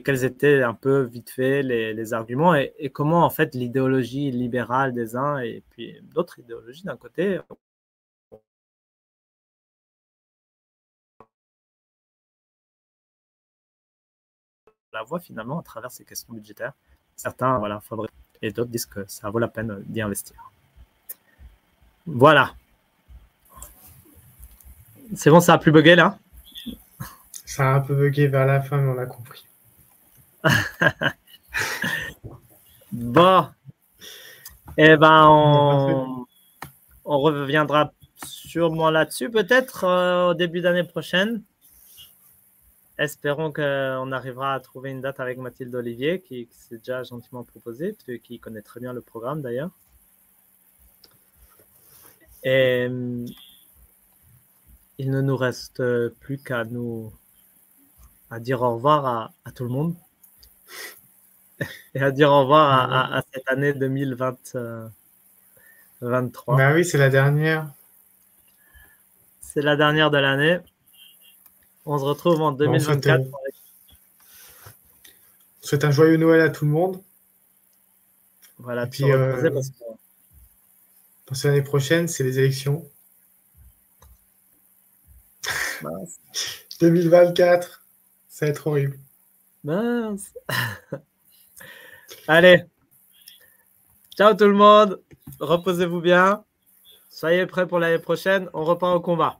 quels étaient un peu vite fait les, arguments et, comment en fait l'idéologie libérale des uns et puis d'autres idéologies d'un côté la voie finalement à travers ces questions budgétaires. Certains voilà, et d'autres disent que ça vaut la peine d'y investir. Voilà. C'est bon, ça a plus bugué là? Ça a un peu bugué vers la fin, mais on a compris. [LAUGHS] bon. Eh ben, on, reviendra sûrement là-dessus, peut-être euh, au début d'année prochaine. Espérons qu'on arrivera à trouver une date avec Mathilde Olivier, qui, s'est déjà gentiment proposée, qui connaît très bien le programme d'ailleurs. Et il ne nous reste plus qu'à nous à dire au revoir à, tout le monde [LAUGHS] et à dire au revoir à, cette année 2023. Bah oui, c'est la dernière. C'est la dernière de l'année. On se retrouve en 2024. On souhaite, un joyeux Noël à tout le monde. Voilà, et puis, euh, parce que l'année prochaine, c'est les élections. 2024, [LAUGHS] ça va être horrible. Mince. [LAUGHS] Allez. Ciao tout le monde. Reposez-vous bien. Soyez prêts pour l'année prochaine. On repart au combat.